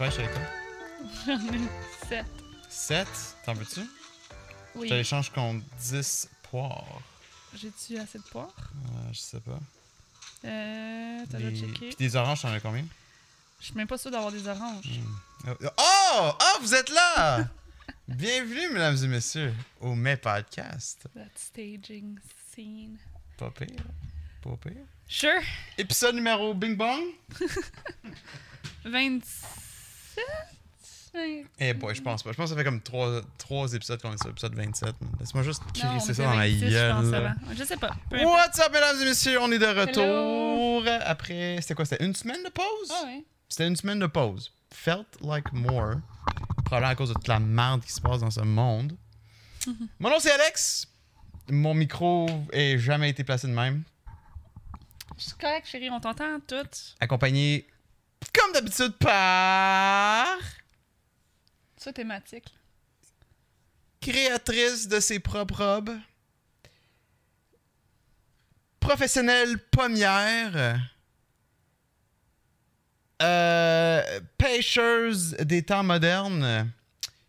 pêches avec toi? J'en ai 7. 7? T'en veux-tu? Oui. Je te l'échange contre 10 poires. J'ai-tu assez de poire? Euh, je sais pas. Euh. T'as Des- déjà checké? Puis des oranges, t'en as combien? Je suis même pas sûre d'avoir des oranges. Oh! Oh! Oh, vous êtes là! Bienvenue, mesdames et messieurs, au Mai Podcast. That staging scene. Pas pire. Pas pire. Sure. Épisode numéro Bing Bong. 27? Vingt- Eh boy, je pense pas. Je pense que ça fait comme 3, épisodes qu'on est sur l'épisode 27. Laisse-moi juste crisser ça dans la 26, je pense, gueule. avant. Je sais pas. What's up, mesdames et messieurs? On est de retour. Après, c'était quoi? C'était une semaine de pause? Ah. C'était une semaine de pause. Felt like more. Probablement à cause de toute la merde qui se passe dans ce monde. Mon nom, c'est Alex. Mon micro n'a jamais été placé de même. C'est correct, chérie, on t'entend toutes. Accompagné, comme d'habitude, par... Ça, thématique. créatrice de ses propres robes, professionnelle pommière, euh, pêcheuse des temps modernes,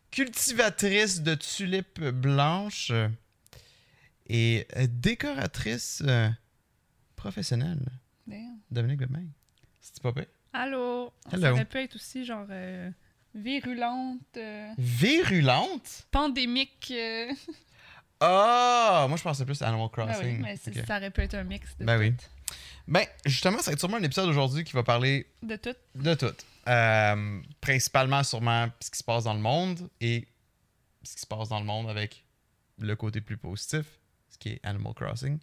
cultivatrice de tulipes blanches et décoratrice euh, professionnelle. Damn. Dominique Lemay. C'est pas pire? Allô? Hello. Ça aurait pu être aussi genre euh, virulente, euh, Virulente? pandémique. euh. Ah! moi, je pensais plus à Animal Ben Crossing. oui, mais ça aurait pu être un mix de Ben oui. Ben, justement, ça va être sûrement un épisode aujourd'hui qui va parler De tout. de tout. Principalement, sûrement, ce qui se passe dans le monde et ce qui se passe dans le monde avec le côté plus positif, ce qui est Animal Crossing.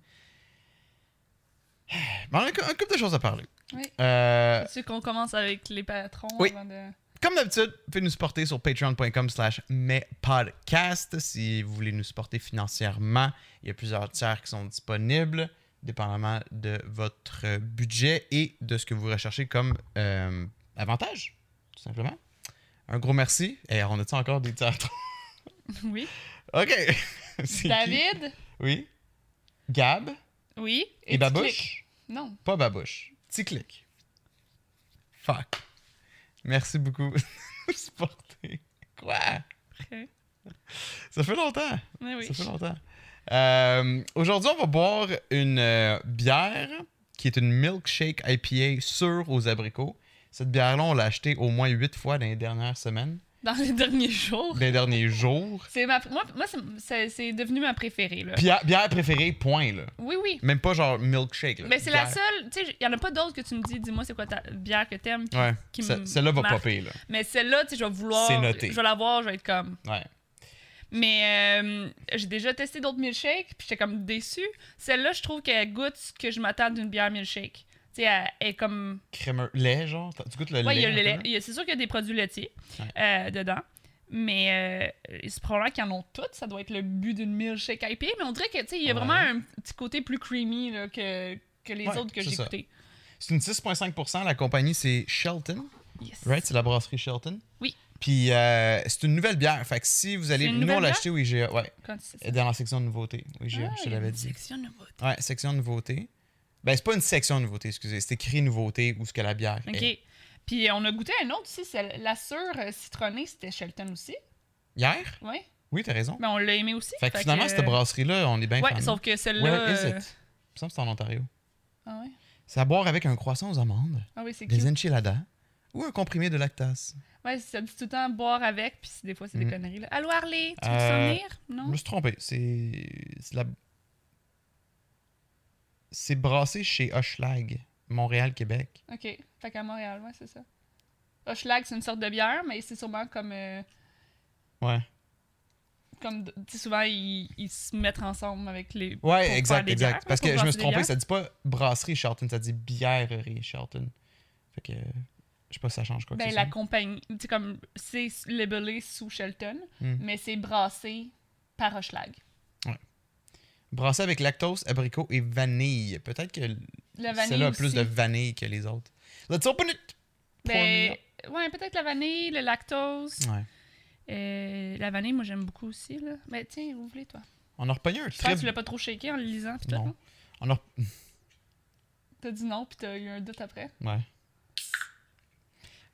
Ben, on a un couple de choses à parler. Oui. Euh, Tu qu'on commence avec les patrons Oui. avant de. comme d'habitude, pouvez nous supporter sur patreon.com slash mespodcast si vous voulez nous supporter financièrement. Il y a plusieurs tiers qui sont disponibles, dépendamment de votre budget et de ce que vous recherchez comme euh, avantage, tout simplement. Un gros merci. Et on a-t-il encore des tiers? Oui. OK. Qui? David? Oui. Gab? Oui. Et, Babouche? cliques. Non. Pas Babouche. Petit clic. Fuck. Merci beaucoup de supporter. Quoi? Ça fait longtemps. Oui. Ça fait longtemps. Euh, Aujourd'hui, on va boire une euh, bière qui est une milkshake IPA sûre aux abricots. Cette bière-là, on l'a achetée au moins huit fois dans les dernières semaines, Dans les derniers jours. dans les derniers jours. C'est ma... Moi, moi c'est- devenu ma préférée. Là. Bière, bière préférée, point, là. Oui, oui. Même pas genre milkshake. Là. Mais c'est la seule. Tu sais, il y en a pas d'autres que tu me dis, dis-moi c'est quoi ta bière que t'aimes. Ouais, celle-là va popper, là. Mais celle-là, tu sais, je vais vouloir. C'est noté. Je vais la voir, je vais être comme. Ouais. Mais euh, j'ai déjà testé d'autres milkshakes, puis j'étais comme déçue. Celle-là, je trouve qu'elle goûte ce que je m'attends d'une bière milkshake. Tu sais, elle, elle est comme. Crémeux. Lait, genre? Tu goûtes le Ouais, il y a lait? le un lait. peu? Il y a- C'est sûr qu'il y a des produits laitiers Ouais. euh, dedans. Mais euh, c'est probablement qu'ils en ont toutes. Ça doit être le but d'une milkshake IPA. Mais on dirait que, il y a Ouais. vraiment un petit côté plus creamy là, que, que les Ouais, autres que j'ai goûté. C'est une 6,5%. La compagnie, c'est Shelton. Yes. Right? C'est la brasserie Shelton? Oui. Puis euh, c'est une nouvelle bière. Fait que si vous allez. Nous, on l'a acheté au IGA. Ouais. Dans la section nouveautés. Au IGA, Ah, je te y a l'avais dit. section nouveauté. Ouais, section nouveautés. Ben, c'est pas une section nouveautés, excusez. C'est écrit nouveautés ou ce que la bière OK. est. Puis on a goûté un autre aussi. c'est La sûre euh, citronnée, c'était Shelton aussi. Hier? Ouais. Oui, t'as raison. Mais on l'a aimé aussi. Fait que finalement, que- cette brasserie-là, on est bien Ouais, sauf que celle-là. Where is it? euh, Il me semble que c'est en Ontario. Ah ouais? C'est à boire avec un croissant aux amandes, Ah oui, c'est des cute. enchiladas ou un comprimé de lactase. Ouais, ça dit tout le temps boire avec, puis des fois, c'est des conneries. Là. Allô, Harley, tu veux Euh, venir? Je Non? me suis trompé. C'est. C'est la. C'est brassé chez Hochelag, Montréal, Québec. OK. Fait qu'à Montréal, ouais, c'est ça. Hochelag, c'est une sorte de bière, mais c'est sûrement comme. euh, Ouais. comme tu sais, souvent, ils, ils se mettent ensemble avec les. Ouais, exact, exact. bières, Parce que je me suis trompé, ça dit pas brasserie Shelton, ça dit bièrerie Shelton. Fait que. Je sais pas si ça change quoi que Ben, la compagnie. Tu sais, comme. C'est labelé sous Shelton, Hmm. mais c'est brassé par Hochelag. Brassé avec lactose, abricot et vanille. Peut-être que celle-là a plus de vanille que les autres. Let's open it! Ben, ouais, peut-être la vanille, le lactose. Ouais. Euh, la vanille, moi, j'aime beaucoup aussi, là. Ben, tiens, ouvre-les, toi. On a repogné un trip. tu l'as pas trop shaké en le lisant, pis tout, Non. On a... T'as dit non, puis t'as eu un doute après. Ouais.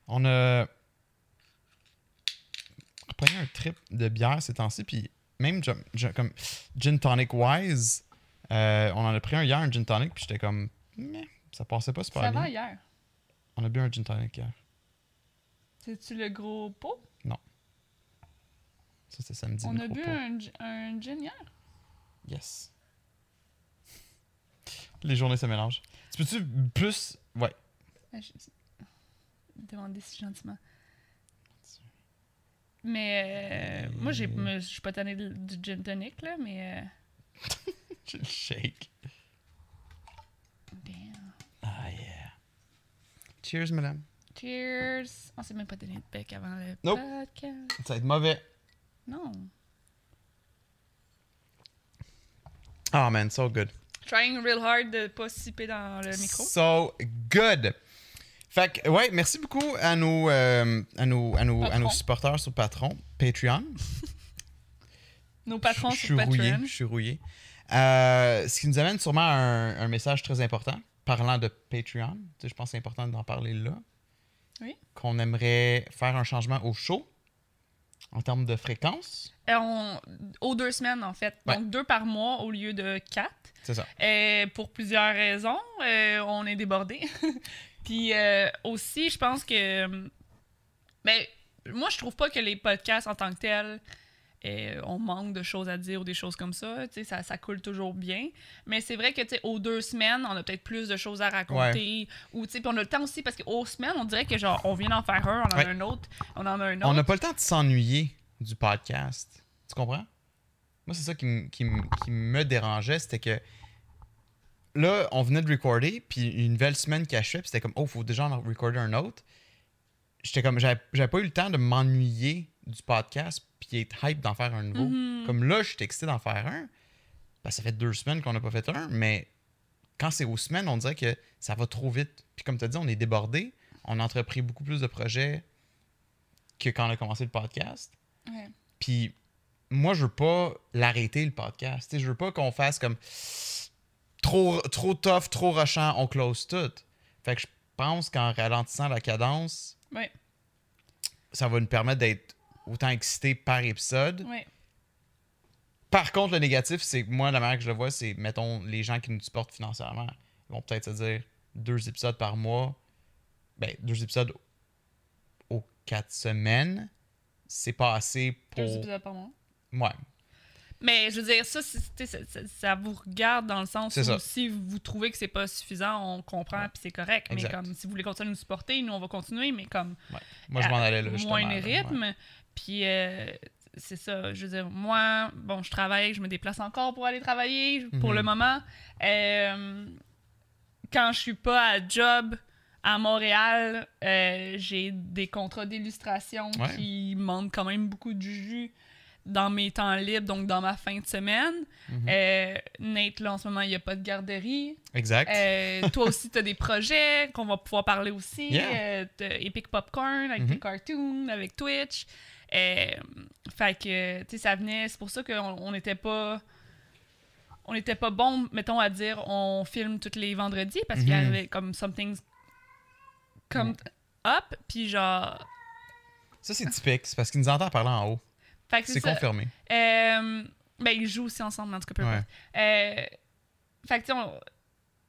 On a pogné un trip de bière ces temps-ci, puis même comme gin tonic wise, euh, on en a pris un hier, un gin tonic, puis j'étais comme, ça passait pas super Ça bien. va hier? On a bu un gin tonic hier. C'est-tu le gros pot? Ça, c'était samedi. On a bu un, un gin hier? Yes. Les journées se mélangent. Tu peux-tu plus? Ouais. Je- Demandez si gentiment. Mais euh, moi, me- je suis pas tannée de- du gin tonic, là, mais. euh, J'ai le shake. damn. Ah, yeah. Cheers, madame. Cheers! On s'est même pas donné de bec avant le Nope. podcast. Ça va être mauvais. Non. Oh, man, so good. Trying real hard de pas siper dans le micro. So good. Fait que, ouais, merci beaucoup à nos, euh, à nos, à nos, à nos supporters sur Patreon, Patreon. Nos patrons je, je sur rouillé, Patreon. je suis rouillé. Euh, ce qui nous amène sûrement à un, un message très important, parlant de Patreon. Tu sais, je pense que c'est important d'en parler là. Oui. Qu'on aimerait faire un changement au show en termes de fréquence. Euh, on- aux deux semaines, en fait. Ouais. Donc, deux par mois au lieu de quatre. C'est ça. Euh, pour plusieurs raisons. Euh, on est débordé. Puis euh, aussi, je pense que. Mais moi, je trouve pas que les podcasts en tant que tels. euh, on manque de choses à dire ou des choses comme ça. Tu sais, ça, ça coule toujours bien. Mais c'est vrai que, tu sais, aux deux semaines, on a peut-être plus de choses à raconter. Ou, tu sais, on a le temps aussi parce qu'aux semaines, on dirait que, genre, on vient d'en faire un, on en Ouais. a un autre, on en a un autre. On n'a pas le temps de s'ennuyer du podcast. Tu comprends? Moi, c'est ça qui, qui qui me dérangeait, c'était que là, on venait de recorder, puis une nouvelle semaine qui achevait, puis c'était comme, oh, faut déjà en recorder un autre. J'étais comme, j'avais pas eu le temps de m'ennuyer du podcast, puis être hype d'en faire un nouveau. Mhm. Comme là, je suis excité d'en faire un. Ben, ça fait deux semaines qu'on n'a pas fait un, mais quand c'est aux semaines, on dirait que ça va trop vite. Puis comme tu as dit, on est débordé. On a entrepris beaucoup plus de projets que quand on a commencé le podcast. Ouais. Puis moi, je veux pas l'arrêter, le podcast. Tu sais, je veux pas qu'on fasse comme trop, trop tough, trop rushant, on close tout. Fait que je pense qu'en ralentissant la cadence, ça va nous permettre d'être autant excités par épisode. Par contre, le négatif, c'est que moi, la manière que je le vois, c'est, mettons, les gens qui nous supportent financièrement. Ils vont peut-être se dire deux épisodes par mois. Ben, deux épisodes aux quatre semaines. C'est pas assez Deux pour. épisodes par mois. Ouais. Mais je veux dire, ça, ça, vous regarde dans le sens où ça. si vous trouvez que c'est pas suffisant, on comprend puis c'est correct. Exact. Mais comme si vous voulez continuer à nous supporter, nous on va continuer, mais comme Moi, je m'en allais là. moins de Ouais. rythme. Puis euh, c'est ça, je veux dire, moi, bon, je travaille, je me déplace encore pour aller travailler pour Mhm. le moment. Euh, quand je suis pas à job à Montréal, euh, j'ai des contrats d'illustration Ouais. qui demandent quand même beaucoup de jus dans mes temps libres, donc dans ma fin de semaine. Mhm. Euh, Nate, là, en ce moment, il n'y a pas de garderie. Exact. Euh, toi aussi, tu as des projets qu'on va pouvoir parler aussi. Yeah. Euh, Epic Popcorn avec tes cartoons, avec Twitch. Fait que, tu sais, ça venait. C'est pour ça qu'on on n'était pas. On n'était pas bon, mettons, à dire on filme tous les vendredis parce qu'il y Mhm. avait comme something's comme up, puis genre. Ça, c'est typique. C'est parce qu'il nous entend parler en haut. C'est confirmé. Euh, ben, ils jouent aussi ensemble, en tout cas, peu Ouais. importe. Euh, fait que, tu sais, on,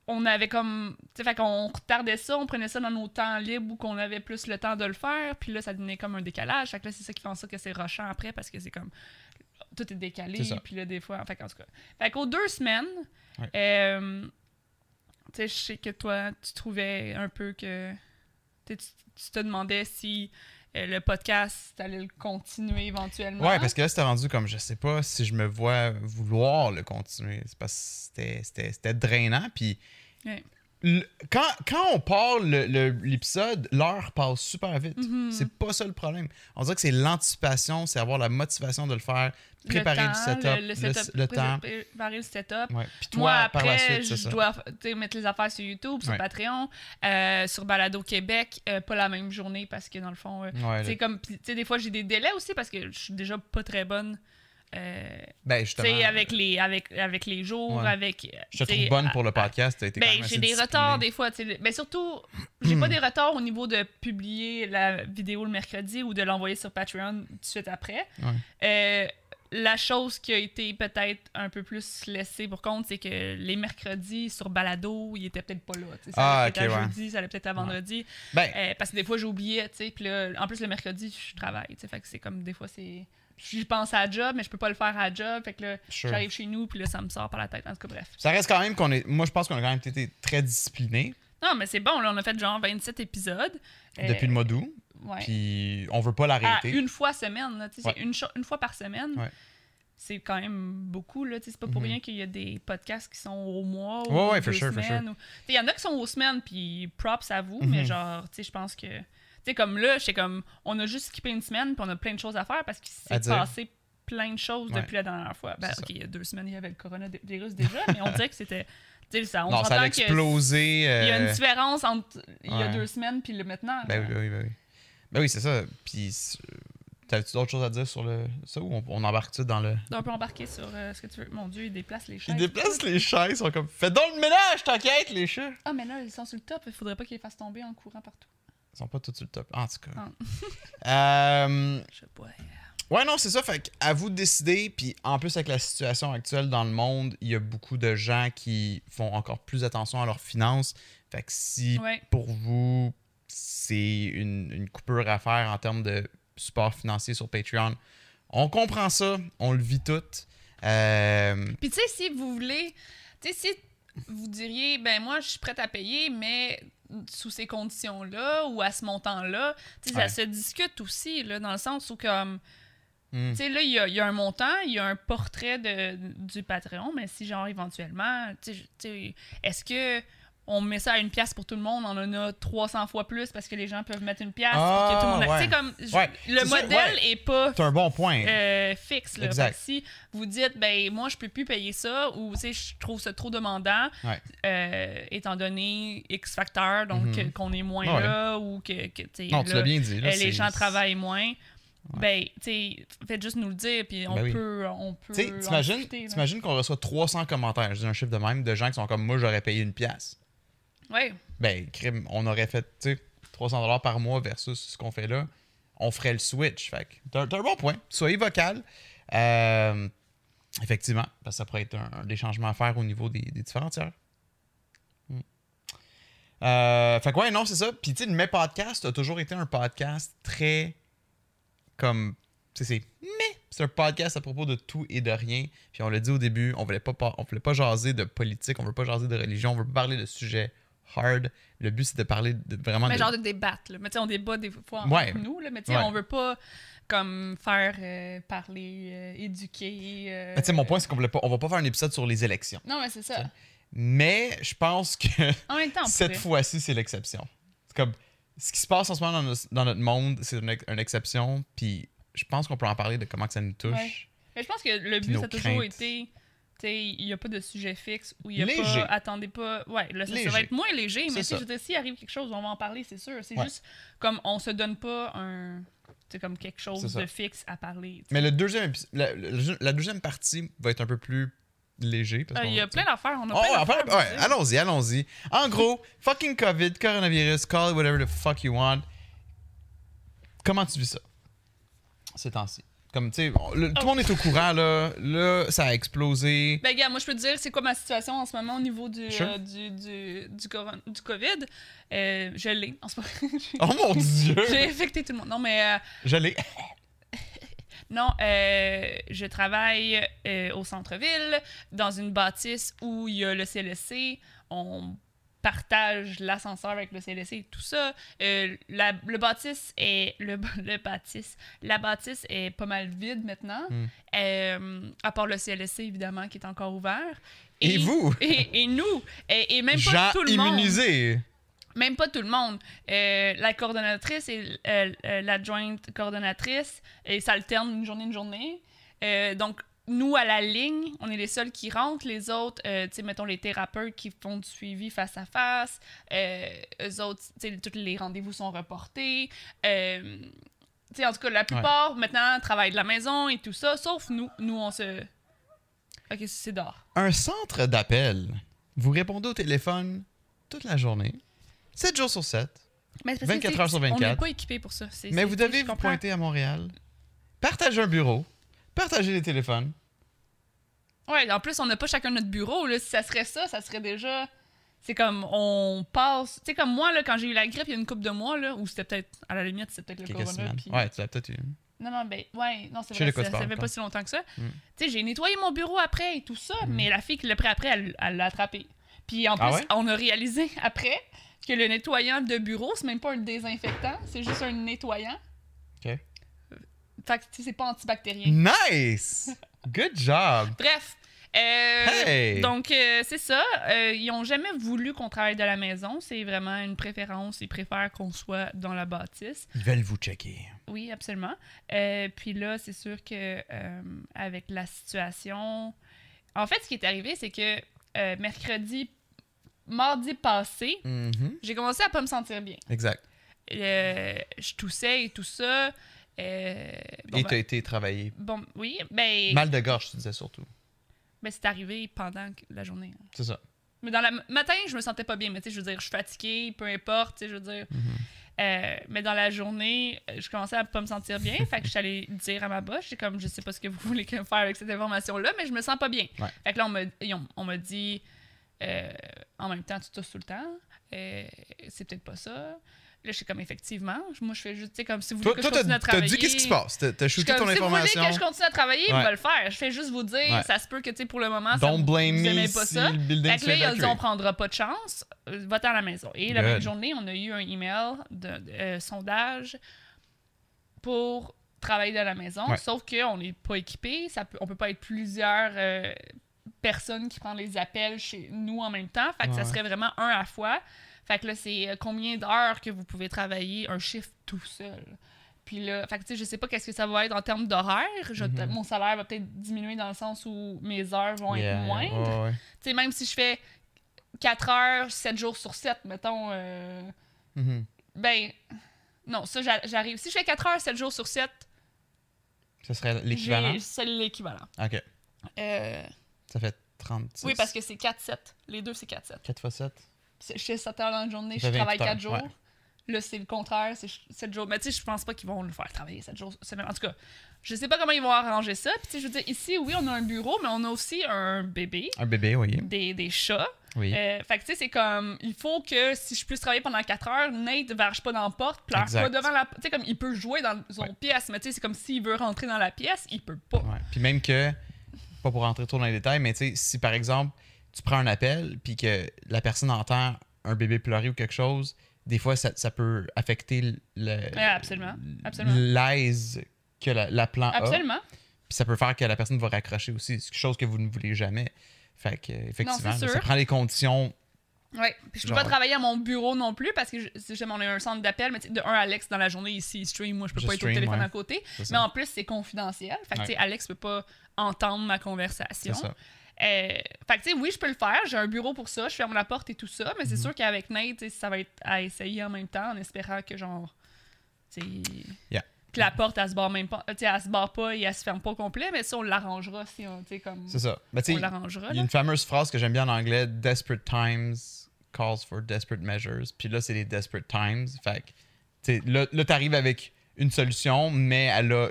on avait comme. Tu sais, fait qu'on retardait ça, on prenait ça dans nos temps libres où qu'on avait plus le temps de le faire, puis là, ça devenait comme un décalage. Fait que là, c'est ça qui fait en sorte que c'est rushant après parce que c'est comme. Tout est décalé, puis là, des fois. Fait qu'en tout cas. Fait qu'aux deux semaines, Ouais. euh, tu sais, je sais que toi, tu trouvais un peu que. tu te demandais si euh, le podcast allait le continuer éventuellement. Ouais, parce que là, c'était rendu comme je sais pas si je me vois vouloir le continuer. C'est parce que c'était- drainant. Puis Ouais. Le- quand, quand on parle le- le- l'épisode, l'heure passe super vite. Mhm. C'est pas ça le problème. On dirait que c'est l'anticipation, c'est avoir la motivation de le faire, préparer le, temps, setup, le, le, setup, le temps. préparer le setup. Ouais. Puis toi, Moi, par la après, suite, je ça. dois mettre les affaires sur YouTube, sur Ouais. Patreon, euh, sur Balado Québec, euh, pas la même journée parce que dans le fond, euh, Ouais, comme, puis, tu sais, des fois j'ai des délais aussi parce que je suis déjà pas très bonne Euh, Ben, justement. avec les, avec, avec les jours, Ouais. avec. Je te trouve bonne à- pour le podcast. Été Ben, j'ai des retards des fois. Ben, surtout, j'ai pas des retards au niveau de publier la vidéo le mercredi ou de l'envoyer sur Patreon tout de suite après. Ouais. Euh, la chose qui a été peut-être un peu plus laissée pour compte, c'est que les mercredis sur Balado, il était peut-être pas là. Ça Ah, allait peut-être ok, à ouais. jeudi, ça allait peut-être à vendredi. Ben, Euh, parce que des fois, j'oubliais, en plus, le mercredi, je travaille. Fait que c'est comme des fois, c'est. Je pense à la job, mais je peux pas le faire à la job. Fait que là, Sure. j'arrive chez nous, puis là, ça me sort par la tête. En tout cas, bref. ça reste quand même qu'on est. Moi, je pense qu'on a quand même été très disciplinés Non, mais c'est bon, là, on a fait genre 27 épisodes. Euh, depuis le mois d'août. ouais. Puis on veut pas À l'arrêter. une fois semaine, là, Ouais. une, une fois par semaine. Ouais. C'est quand même beaucoup, là. C'est pas pour Mhm. rien qu'il y a des podcasts qui sont au mois ou Ouais, ouais, deux for sure, semaines. Il y en a qui sont aux semaines, puis props à vous, Mhm. mais genre, tu sais, je pense que... Tu sais, comme là, j'étais comme... On a juste skippé une semaine, puis on a plein de choses à faire parce qu'il s'est passé plein de choses Ouais. depuis la dernière fois. Ben, OK, il y a deux semaines, il y avait le coronavirus déjà, mais on dirait que c'était... Ça, on non, ça a explosé. Il y a une euh, différence entre il y a deux semaines puis le maintenant. Ben oui, ben oui, ben oui. Ben oui, c'est ça. Puis, t'avais-tu d'autres choses à dire sur le, ça ou on, on embarque-tu dans le. On peut embarquer sur euh, ce que tu veux. Mon Dieu, il déplace les Ils chaises. déplacent les chaises, ils sont comme. Fais donc le ménage, t'inquiète, les chats! Ah, mais là, ils sont sur le top. Il faudrait pas qu'ils les fassent tomber en courant partout. Ils sont pas tous sur le top. En tout cas. Ah. Euh, Je sais pas. Ouais, non, c'est ça. Fait que à vous de décider. Puis en plus, avec la situation actuelle dans le monde, il y a beaucoup de gens qui font encore plus attention à leurs finances. Fait que si Ouais. pour vous, c'est une, une coupure à faire en termes de support financier sur Patreon, on comprend ça. On le vit tout. Euh, Puis tu sais, si vous voulez, tu sais, si vous diriez, ben moi, je suis prête à payer, mais sous ces conditions-là ou à ce montant-là, Ouais. ça se discute aussi, là, dans le sens où comme, hmm. tu sais, là, il y a, il y a un montant, il y a un portrait de, du Patreon, mais si genre éventuellement, tu sais, est-ce que on met ça à une pièce pour tout le monde, on en a 300 fois plus parce que les gens peuvent mettre une pièce, Ah, que tout le monde, a- ouais. comme je- Ouais. le ça, modèle ouais. est pas C'est un bon point. euh, fixe. Là. Exact. Si vous dites, ben moi, je peux plus payer ça, ou je trouve ça trop demandant, euh, étant donné X facteur, donc Mhm. euh, qu'on est moins Ouais. là, ou que, que tu sais, non, tu là, l'as bien dit. Là, c'est- les gens travaillent moins. Ben, tu faites juste nous le dire, puis on Ben oui. peut. On peut t'imagines qu'on reçoit 300 commentaires, je dis un chiffre de même, de gens qui sont comme moi, j'aurais payé une pièce. Ouais. Ben, crime, on aurait fait, tu sais, 300 dollars par mois versus ce qu'on fait là. On ferait le switch. Fait t'as un bon point. Soyez vocal. Euh, effectivement, parce que ça pourrait être un, des changements à faire au niveau des, des différents tiers. Hmm. Euh, fait que ouais, non, c'est ça. Puis tu sais, mes podcasts a toujours été un podcast très comme. Tu sais, c'est. Mais c'est un podcast à propos de tout et de rien. Puis on l'a dit au début, on voulait pas, on voulait pas jaser de politique, on veut pas jaser de religion, on veut pas parler de sujets hard. Le but, c'est de parler de, vraiment Mais de. genre de débattre, là. Mais tu sais, on débat des fois entre Ouais. nous, là. Mais tu sais, Ouais. on veut pas comme faire euh, parler, euh, éduquer. euh, Mais tu sais, mon point, c'est qu'on on va pas faire un épisode sur les élections. Non, mais c'est ça. Mais je pense que En même temps, cette fois-ci, c'est l'exception. C'est comme ce qui se passe en ce moment dans, nos- dans notre monde, c'est une, ex- une exception. Puis je pense qu'on peut en parler de comment que ça nous touche. Ouais. Mais je pense que le but, ça a toujours craintes. été. Il n'y a pas de sujet fixe où il y a Léger. pas. Attendez pas. Ouais, là, ça, va être moins léger, mais ça. je veux dire, s'il arrive quelque chose, on va en parler, c'est sûr. C'est Ouais. juste comme on se donne pas un. C'est comme quelque chose de fixe à parler. Mais le deuxième, la, deuxième partie va être un peu plus léger. Euh, Il y a plein d'affaires. On a Oh, plein d'affaires ouais, allons-y, allons-y. En gros, fucking COVID, coronavirus, call it whatever the fuck you want. Comment tu vis ça? Ces temps-ci? Comme, tu sais, le- tout le monde est au courant, là. Là, ça a explosé. Ben, gars, moi, je peux te dire c'est quoi ma situation en ce moment au niveau du, Sure. euh, du, du, du, coron- du COVID? Euh, je l'ai, en ce moment. Oh mon dieu! J'ai infecté tout le monde. Non, mais. euh, Je l'ai. Non, euh, je travaille euh, au centre-ville, dans une bâtisse où il y a le CLSC. On partage l'ascenseur avec le CLSC et tout ça. Euh, la, le bâtisse est... Le, le bâtisse... La bâtisse est pas mal vide maintenant. Hmm. Euh, à part le CLSC, évidemment, qui est encore ouvert. Et vous? Et, et nous. Et, et même pas tout le monde. immunisés. Même pas tout le monde. Euh, la coordonnatrice et l'adjointe coordonnatrice, et ça alterne une journée, une journée. Donc, nous, à la ligne, on est les seuls qui rentrent. Les autres, euh, tu sais, mettons les thérapeutes qui font du suivi face à face. Euh, eux autres, tu sais, tous les rendez-vous sont reportés. Euh, tu sais, en tout cas, la plupart, maintenant, travaillent de la maison et tout ça, sauf nous. Nous, on se... Ok, c'est dehors. Un centre d'appel. Vous répondez au téléphone toute la journée, 7 jours sur 7. Mais c'est parce que 24 c'est- heures sur On n'est 24. pas équipé pour ça. Mais vous devez vous pointer à Montréal, partager un bureau, partager les téléphones. Ouais, en plus, on n'a pas chacun notre bureau. Là. Si ça serait ça, ça serait déjà. C'est comme on passe. Tu sais, comme moi, là, quand j'ai eu la grippe il y a une couple de mois, là, ou c'était peut-être, à la limite, c'était peut-être le corona. Ouais, tu l'as peut-être eu. Non, non, ben, ouais, non, c'est vrai, ça, ça fait pas si longtemps que ça. Mm. Tu sais, j'ai nettoyé mon bureau après et tout ça, mais la fille qui l'a pris après, elle elle l'a attrapé. Puis en plus, Ah ouais? on a réalisé après que le nettoyant de bureau, c'est même pas un désinfectant, c'est juste un nettoyant. OK. Fait que, c'est pas antibactérien. Nice! Good job! Bref. euh, Hey! Donc, euh, c'est ça. Euh, ils ont jamais voulu qu'on travaille de la maison. C'est vraiment une préférence. Ils préfèrent qu'on soit dans la bâtisse. Ils veulent vous checker. Oui, absolument. Puis là, c'est sûr que avec la situation. En fait, ce qui est arrivé, c'est que mercredi, mardi passé, Mhm. j'ai commencé à pas me sentir bien. Exact. Je toussais et tout ça. Euh, bon, Et ben- t'as été travaillé. bon, oui, ben, Mal de gorge, tu disais surtout. ben, c'est arrivé pendant la journée. hein. C'est ça. Mais dans le matin, je me sentais pas bien. Mais tu sais, je veux dire, je suis fatiguée, peu importe, tu sais, je veux dire. Mhm. Euh, mais dans la journée, je commençais à pas me sentir bien. fait que je suis allée dire à ma boss, j'ai comme, je sais pas ce que vous voulez faire avec cette information-là, mais je me sens pas bien. Ouais. Fait que là, on m'a dit, euh, en même temps, tu tousses tout le temps. Euh, c'est peut-être pas ça. Là, je suis comme, effectivement. Moi, je fais juste, tu sais, comme si vous voulez Toi, que toi, je continue à t'as t'as travailler. dit qu'est-ce qui se passe? T'as shooté comme, ton si vous voulez information? que je continue à travailler, Ouais. on va le faire. Je fais juste vous dire, Ouais. ça se peut que, tu sais, pour le moment, ça Don't vous, blame vous me aimez pas si ça. le Fait que là, ils ont dit on prendra pas de chance, euh, va-t'en à la maison. Et la même journée, on a eu un email de, euh, sondage pour travailler de la maison, Ouais. sauf qu'on n'est pas équipé, ça peut, on peut pas être plusieurs euh, personnes qui prennent les appels chez nous en même temps, fait que ça serait vraiment un à fois. Fait que là, c'est euh, combien d'heures que vous pouvez travailler un chiffre tout seul? Puis là, fait que, tu sais, je sais pas qu'est-ce que ça va être en termes d'horaire. Je- Mhm. Mon salaire va peut-être diminuer dans le sens où mes heures vont Yeah, être yeah. moindres. Ouais, ouais. Tu sais, même si je fais 4 heures, 7 jours sur 7, mettons, euh, Mhm. ben, non, ça, j'a- j'arrive. Si je fais 4 heures, 7 jours sur 7, Ce serait l'équivalent? c'est l'équivalent. Ok. Euh, Ça fait 36. oui, parce que c'est 4-7. Les deux, c'est 4-7. 4 fois 7. Fais 7 heures dans la journée, je travaille 28 4 jours. ouais. Là, c'est le contraire, c'est 7 jours. Mais tu sais, je pense pas qu'ils vont le faire travailler 7 jours. semaine. En tout cas, je sais pas comment ils vont arranger ça. Puis tu sais, je veux dire, ici, oui, on a un bureau, mais on a aussi un bébé, Un bébé, oui. des, des chats. Oui. Euh, fait que tu sais, c'est comme, il faut que si je puisse travailler pendant 4 heures, Nate varge pas dans la porte, pleure Exact. pas devant la Tu sais, comme il peut jouer dans son Ouais. pièce, mais tu sais, c'est comme s'il veut rentrer dans la pièce, il peut pas. Ouais. Puis même que, pas pour rentrer trop dans les détails, mais tu sais, si par exemple, tu prends un appel, puis que la personne entend un bébé pleurer ou quelque chose, des fois, ça, ça peut affecter Ouais, absolument. Absolument. l'aise que la- l'appelant a. Absolument. Puis ça peut faire que la personne va raccrocher aussi. C'est quelque chose que vous ne voulez jamais. Fait que, effectivement, ça prend les conditions. Ouais. Puis je peux Genre- pas travailler à mon bureau non plus parce que je- si jamais on a un centre d'appel, mais de un, Alex dans la journée ici, il stream, moi je peux Je pas être au téléphone ouais. à côté. Mais en plus, c'est confidentiel. Fait que Ouais. Alex peut pas entendre ma conversation. ça. Euh, fait que tu sais, oui, je peux le faire. J'ai un bureau pour ça. Je ferme la porte et tout ça. Mais Mhm. c'est sûr qu'avec Nate, ça va être à essayer en même temps en espérant que genre. tu sais, Yeah. Que la porte, elle se barre même pas. Tu sais, elle se barre pas et elle se ferme pas au complet. Mais ça, on l'arrangera si on. Tu sais, comme. C'est ça. Ben, On l'arrangera. il y a une fameuse phrase que j'aime bien en anglais Desperate times calls for desperate measures. Puis là, c'est les desperate times. Fait que, tu sais, là, là t'arrives avec une solution, mais elle a,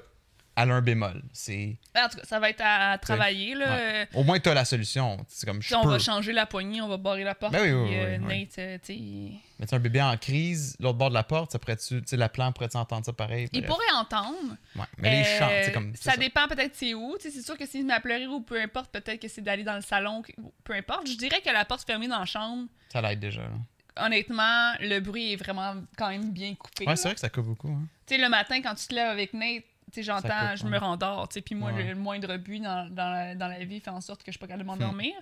elle a un bémol. C'est. En tout cas, ça va être à travailler. Là. Ouais. Au moins, t'as la solution. C'est comme je on va changer la poignée, on va barrer la porte. Ben oui, oui, puis, oui, euh, oui, Nate, euh, tu il... Tu sais, un bébé en crise, l'autre bord de la porte, ça pourrait-tu. Tu la plante pourrait-tu entendre ça pareil? il Bref. pourrait entendre. Ouais. Mais les Euh, chants, c'est comme. c'est Ça, dépend peut-être c'est où. Tu c'est sûr que s'il m'a pleuré ou peu importe, peut-être que c'est d'aller dans le salon, peu importe. Je dirais que la porte fermée dans la chambre, Ça l'aide déjà. là. honnêtement, le bruit est vraiment quand même bien coupé. Ouais, c'est vrai que ça coupe beaucoup. Hein. Tu sais, le matin, quand tu te lèves avec Nate, tu j'entends, je me rendors. Tu sais, puis moi, Ouais. le moindre bruit dans, dans, la, dans la vie fait en sorte que je suis pas capable de Hmm. m'endormir.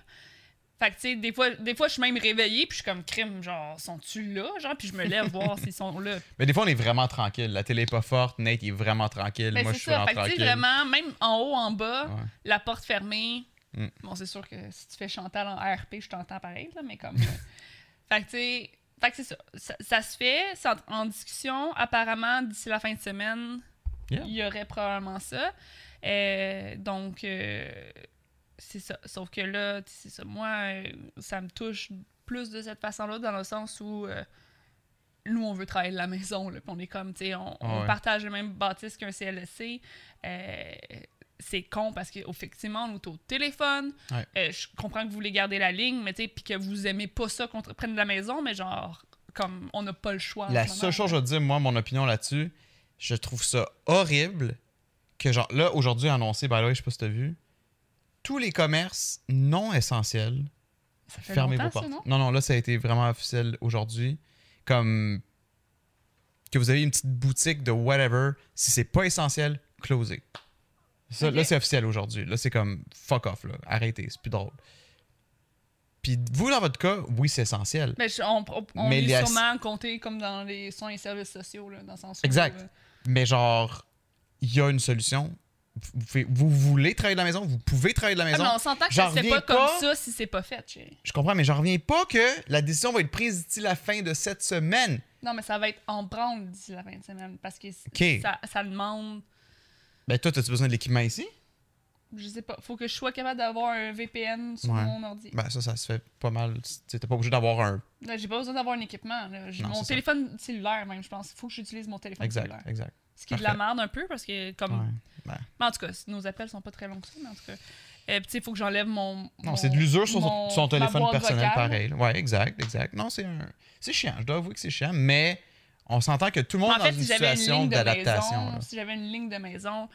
Fait que, tu sais, des fois, des fois, je suis même réveillée, puis je suis comme crime, genre, sont-tu là? Genre, puis je me lève voir s'ils sont là. Mais des fois, on est vraiment tranquille. La télé est pas forte. Nate, est vraiment tranquille. Ben, Moi, je suis vraiment Fait que, tranquille. vraiment, même en haut, en bas, Ouais. la porte fermée. Mm. Bon, c'est sûr que si tu fais Chantal en RP, je t'entends pareil, là, mais comme. euh, fait que, tu sais. Fait que c'est ça. ça. ça se fait. C'est en, en discussion. Apparemment, d'ici la fin de semaine, Yeah. il y aurait probablement ça. Euh, donc, euh, c'est ça. Sauf que là, c'est ça. Moi, euh, ça me touche plus de cette façon-là, dans le sens où euh, nous, on veut travailler de la maison. Là, on est comme, tu sais, on, on Ah ouais. partage le même bâtisse qu'un CLSC. C'est con parce qu'effectivement, on est au téléphone. Ouais. Euh, je comprends que vous voulez garder la ligne, mais tu sais, puis que vous aimez pas ça qu'on prenne de la maison, mais genre, comme on n'a pas le choix. La seule chose, je te dire, moi, mon opinion là-dessus, je trouve ça horrible que, genre, là, aujourd'hui, annoncé, by the way, je sais pas si t'as vu, tous les commerces non essentiels, fermez vos ça, portes. non? non, non, là, ça a été vraiment officiel aujourd'hui. Comme que vous avez une petite boutique de whatever, si c'est pas essentiel, closez. Ça. Là, c'est officiel aujourd'hui. Là, c'est comme fuck off, là. Arrêtez, c'est plus drôle. Puis vous, dans votre cas, oui, c'est essentiel. Mais je- on, on, on Mais est les- sûrement compté comme dans les soins et services sociaux, là, dans le sens où, Exact. euh, Mais genre, il y a une solution. Vous, pouvez- vous voulez travailler de la maison, vous pouvez travailler de la ah, maison? mais on s'entend que fait reviens pas comme pas. ça si c'est pas fait, chérie. Je comprends, mais j'en reviens pas que la décision va être prise d'ici la fin de cette semaine. Non, mais ça va être en branle d'ici la fin de semaine parce que ça demande. Ben toi, as-tu besoin de l'équipement ici? Je sais pas, faut que je sois capable d'avoir un VPN sur Ouais. mon ordi. Ben ça, ça se fait pas mal. T'es pas obligé d'avoir un. Là, J'ai pas besoin d'avoir un équipement. J'ai mon ça. téléphone cellulaire, même, je pense. Il faut que j'utilise mon téléphone Exact, cellulaire. exact. Ce qui est de la merde un peu parce que, comme. Ouais. Ben, Mais en tout cas, nos appels sont pas très longs que ça, mais en tout cas. Euh, il faut que j'enlève mon. Non, c'est de l'usure sur son- mon- son ma téléphone personnel vocale. pareil. Ouais, exact, exact. Non, c'est un. C'est chiant, je dois avouer que c'est chiant, mais on s'entend que tout le monde En fait, dans une si j'avais une situation d'adaptation. si j'avais une ligne de maison,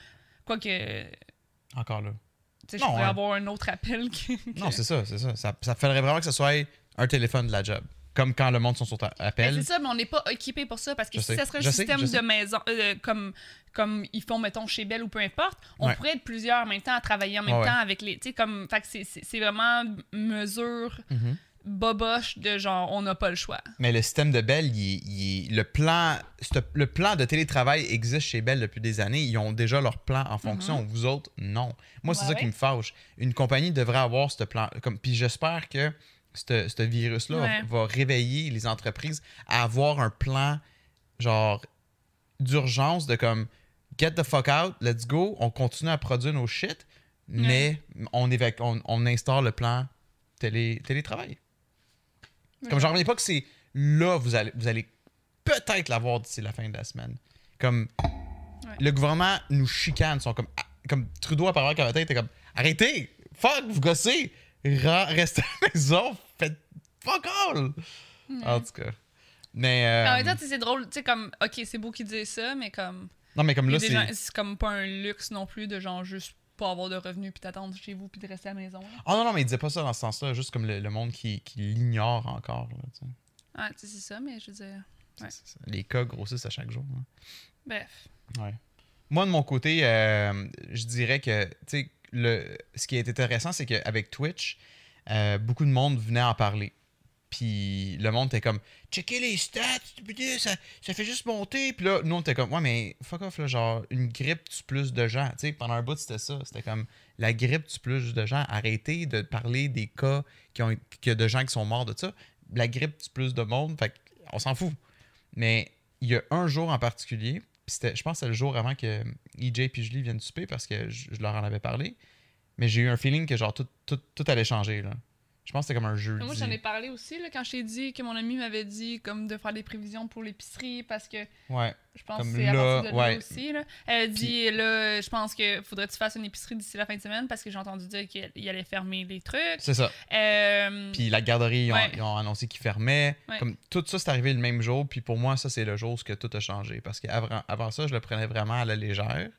quoique, Encore là. sais, je Non, pourrais hein. avoir un autre appel. que- que- Non, c'est ça, c'est ça. ça. Ça faudrait vraiment que ce soit un téléphone de la job. Comme quand le monde sont sur appel. c'est ça, mais on n'est pas équipé pour ça parce que Je si sais. ça serait un sais, système de maison, euh, comme, comme ils font, mettons, chez Bell ou peu importe, on Ouais. pourrait être plusieurs en même temps à travailler en même Ouais, temps avec les. Tu sais, comme. Fait que c'est- vraiment mesure Mhm. Boboche de genre, on n'a pas le choix. Mais le système de Bell, il, il- le, plan, le plan de télétravail existe chez Bell depuis des années. Ils ont déjà leur plan en fonction. Vous autres, non. Moi, c'est Ouais, ça ouais. qui me fâche. Une compagnie devrait avoir ce plan. Comme, puis j'espère que ce ce virus-là Ouais. va réveiller les entreprises à avoir un plan, genre, d'urgence de comme, get the fuck out, let's go, on continue à produire nos shit, mais on, évacue- on, on instaure le plan télé, télétravail. Comme j'en reviens pas que c'est là vous allez vous allez peut-être l'avoir d'ici la fin de la semaine. Comme Ouais. le gouvernement nous chicane, sont comme comme Trudeau apparemment qui avait tête était comme arrêtez, fuck, vous gossez, restez à la maison, faites fuck all. En tout cas. Mais euh, En même temps, c'est drôle, tu sais, comme, ok, c'est beau qu'ils disent ça, mais comme. non mais comme là c'est C'est comme pas un luxe non plus de genre juste pas avoir de revenus puis t'attendre chez vous puis de rester à la maison. là. Oh non non mais il disait pas ça dans ce sens-là, juste comme le, le monde qui, qui l'ignore encore là, tu sais. Ah, tu sais, c'est ça, mais je veux dire. Ouais. Les cas grossissent à chaque jour. hein. Bref. Ouais. Moi, de mon côté, euh, je dirais que, tu sais, le, ce qui est intéressant, c'est qu'avec Twitch, euh, beaucoup de monde venait en parler. Puis le monde était comme, checker les stats, ça, ça fait juste monter. Puis là, nous, on était comme, ouais, mais fuck off, là, genre, une grippe tue plus de gens. Tu sais, pendant un bout, c'était ça. C'était comme, la grippe tue plus de gens. Arrêtez de parler des cas qui ont, que de gens qui sont morts de ça. La grippe tue plus de monde. Fait on s'en fout. Mais il y a un jour en particulier, c'était- je pense que c'est le jour avant que EJ et Julie viennent souper parce que je, je leur en avais parlé. Mais j'ai eu un feeling que genre tout, tout, tout allait changer. Là. Je pense que c'était comme un jeudi. Moi, j'en ai parlé aussi, là, quand je t'ai dit que mon ami m'avait dit comme de faire des prévisions pour l'épicerie parce que Ouais. je pense Comme que c'est à là, partir de ouais. là aussi. Là. Elle a dit, là, je pense que faudrait que tu fasses une épicerie d'ici la fin de semaine parce que j'ai entendu dire qu'il allait fermer les trucs. C'est ça. Euh, Puis la garderie, ils ont, Ouais. ils ont annoncé qu'ils fermaient. Ouais. Comme tout ça, c'est arrivé le même jour. Puis pour moi, ça, c'est le jour où tout a changé. Parce qu'avant avant ça, je le prenais vraiment à la légère.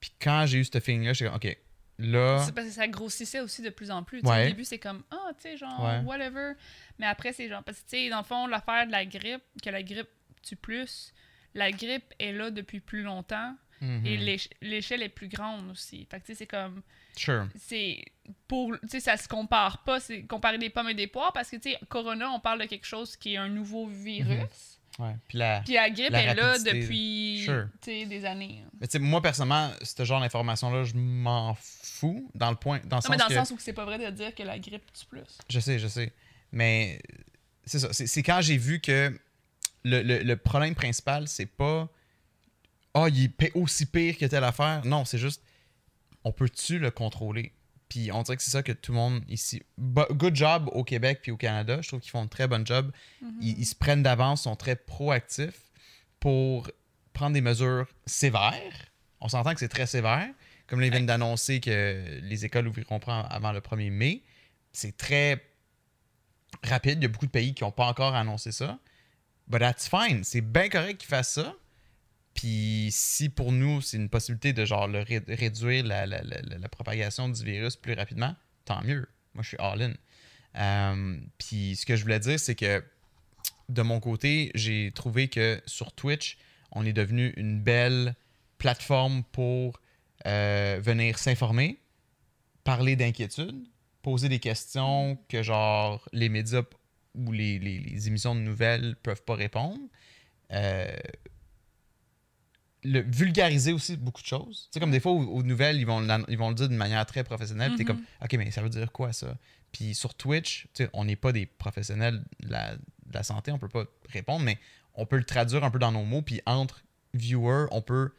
Puis quand j'ai eu ce feeling-là, j'étais comme, OK, là. C'est parce que ça grossissait aussi de plus en plus. Ouais. Au début, c'est comme, ah, tu sais, genre, Ouais. whatever. Mais après, c'est genre, parce que, tu sais, dans le fond, l'affaire de la grippe, que la grippe tue plus, la grippe est là depuis plus longtemps mhm, et l'éche- l'échelle est plus grande aussi. Fait que, tu sais, c'est comme, Sure. c'est pour, tu sais, ça se compare pas, c'est comparer des pommes et des poires parce que, tu sais, Corona, on parle de quelque chose qui est un nouveau virus. Ouais. Puis la. Puis la grippe La est là rapidité, depuis, Sure. des années. Mais tu sais, moi, personnellement, ce genre d'information-là, je m'en fous. Dans le point. Dans le Non, sens mais dans que- le sens où c'est pas vrai de dire que la grippe tue plus. Je sais, je sais. Mais c'est ça. C'est c'est quand j'ai vu que le, le- le problème principal, c'est pas ah, il est aussi pire que telle affaire. Non, c'est juste, on peut-tu le contrôler? Puis on dirait que c'est ça que tout le monde ici. Good job au Québec puis au Canada. Je trouve qu'ils font un très bon job. Ils, ils se prennent d'avance, sont très proactifs pour prendre des mesures sévères. On s'entend que c'est très sévère. Comme là, ils viennent d'annoncer que les écoles ouvriront pas avant le 1er mai. C'est très rapide. Il y a beaucoup de pays qui n'ont pas encore annoncé ça. But that's fine. C'est bien correct qu'ils fassent ça. Puis si pour nous, c'est une possibilité de genre réduire la, propagation du virus plus rapidement, tant mieux. Moi, je suis all-in. Euh, puis ce que je voulais dire, c'est que de mon côté, j'ai trouvé que sur Twitch, on est devenu une belle plateforme pour euh, venir s'informer, parler d'inquiétudes, poser des questions que genre les médias ou les émissions de nouvelles peuvent pas répondre. Euh, le, vulgariser aussi beaucoup de choses. Tu sais, comme des fois, aux, aux nouvelles, ils vont, ils vont le dire d'une manière très professionnelle. puis T'es Mhm. comme, OK, mais ça veut dire quoi ça? Puis sur Twitch, tu sais, on n'est pas des professionnels de la, de la santé, on peut pas répondre, mais on peut le traduire un peu dans nos mots. Puis entre viewers, on peut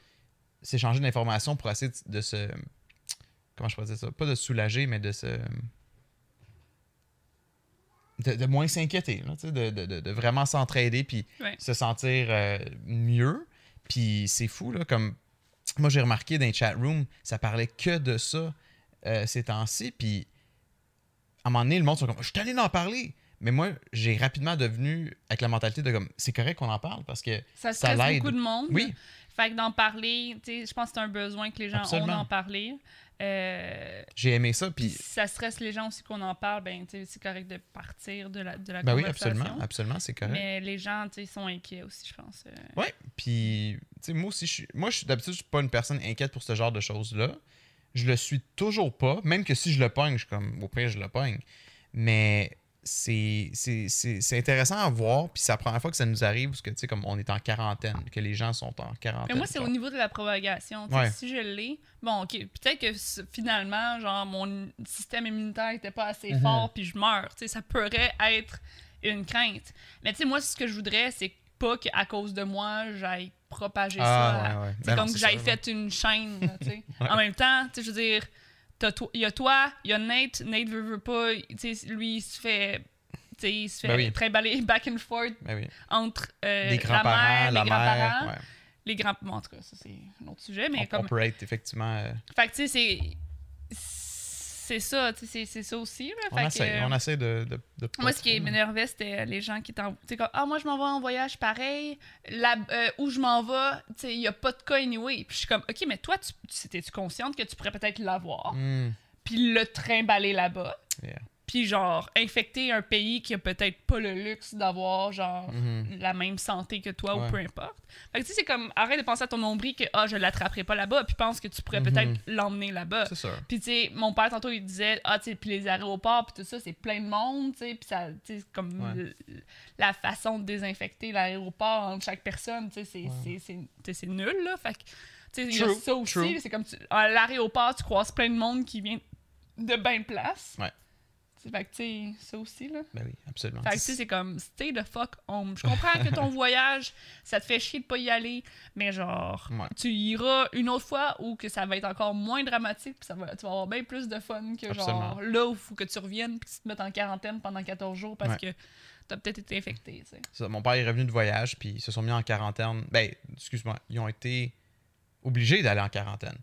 s'échanger d'informations pour essayer de, se. Comment je pourrais dire ça? Pas de soulager, mais de se. De, de moins s'inquiéter, de, de- de- de vraiment s'entraider puis Ouais. se sentir euh, mieux. Puis c'est fou, là, comme moi j'ai remarqué dans les chat rooms, ça parlait que de ça euh, ces temps-ci. Puis à un moment donné, le monde sont comme, je suis allé en parler. Mais moi, j'ai rapidement devenu avec la mentalité de comme, c'est correct qu'on en parle parce que Ça Ça l'aide. beaucoup de monde. Oui. Fait que d'en parler, tu sais, je pense que c'est un besoin que les gens Absolument. ont d'en parler. Euh, j'ai aimé ça. puis si ça stresse les gens aussi qu'on en parle, ben, c'est correct de partir de la, de la ben oui, absolument, absolument, c'est correct. Mais les gens, sont inquiets aussi, je pense. euh. Ouais, puis moi aussi je suis moi je suis d'habitude je suis pas une personne inquiète pour ce genre de choses-là. Je le suis toujours pas, même que si je le pogne, je suis comme au pire je le pogne. Mais c'est c'est- c'est c'est intéressant à voir, puis c'est la première fois que ça nous arrive parce que tu sais comme on est en quarantaine, que les gens sont en quarantaine. Mais moi, c'est au niveau de la propagation. Ouais. Si je l'ai, bon, ok, peut-être que finalement, genre, mon système immunitaire était pas assez Mhm. fort, puis je meurs. Tu sais, ça pourrait être une crainte. Mais tu sais, moi, ce que je voudrais, c'est pas qu'à cause de moi, j'aille propager ça. Ah, ouais, ouais. C'est Ben non, comme c'est que j'aille ça, fait une chaîne, tu sais. En même temps, tu sais, je veux dire, il y a toi, il y a Nate, Nate veut, veut pas, lui, il se fait, il se fait Ben oui. trimballer back and forth Ben oui. entre euh, les la grands-parents, mère, la les mère, grands-parents, ouais. les grands... bon, en tout cas, ça, c'est un autre sujet, mais on, comme... on peut être effectivement euh, Fait que, tu sais, c'est... C'est ça, c'est- ça aussi, là. on Fait essaie, euh, on essaie de, de, moi, ce qui m'énervait, c'était les gens qui sais, comme, ah, moi, je m'en vais en voyage pareil. Là, euh, où je m'en vais, tu sais, il n'y a pas de cas anyway. Puis je suis comme, OK, mais toi, tu, tu étais-tu consciente que tu pourrais peut-être l'avoir? Hmm, Puis le trimballer là-bas. yeah. Puis, genre, infecter un pays qui a peut-être pas le luxe d'avoir, genre, Mhm. la même santé que toi Ouais. ou peu importe. Fait que, tu sais, c'est comme, arrête de penser à ton nombril que, ah, je l'attraperai pas là-bas. Puis pense que tu pourrais Mhm. peut-être l'emmener là-bas. Puis, tu sais, mon père, tantôt, il disait, ah, tu sais, puis les aéroports, puis tout ça, c'est plein de monde, tu sais, puis ça, tu sais, comme Ouais. la façon de désinfecter l'aéroport entre chaque personne, tu sais, c'est- Ouais. c'est- nul, là. Fait que, tu sais, il y a True, ça aussi, c'est comme, tu- à l'aéroport, tu croises plein de monde qui vient de de place. Ouais. Fait que, tu ça aussi, là. Ben oui, absolument. Fait que, tu c'est comme, stay the fuck home. Je comprends que ton voyage, ça te fait chier de pas y aller, mais genre, Ouais. tu iras une autre fois ou que ça va être encore moins dramatique, puis ça va, tu vas avoir bien plus de fun que genre là où il faut que tu reviennes puis que tu te mettes en quarantaine pendant 14 jours parce Ouais. que t'as peut-être été infecté, tu sais. Ça, mon père est revenu de voyage, puis ils se sont mis en quarantaine. Ben, excuse-moi, ils ont été obligés d'aller en quarantaine.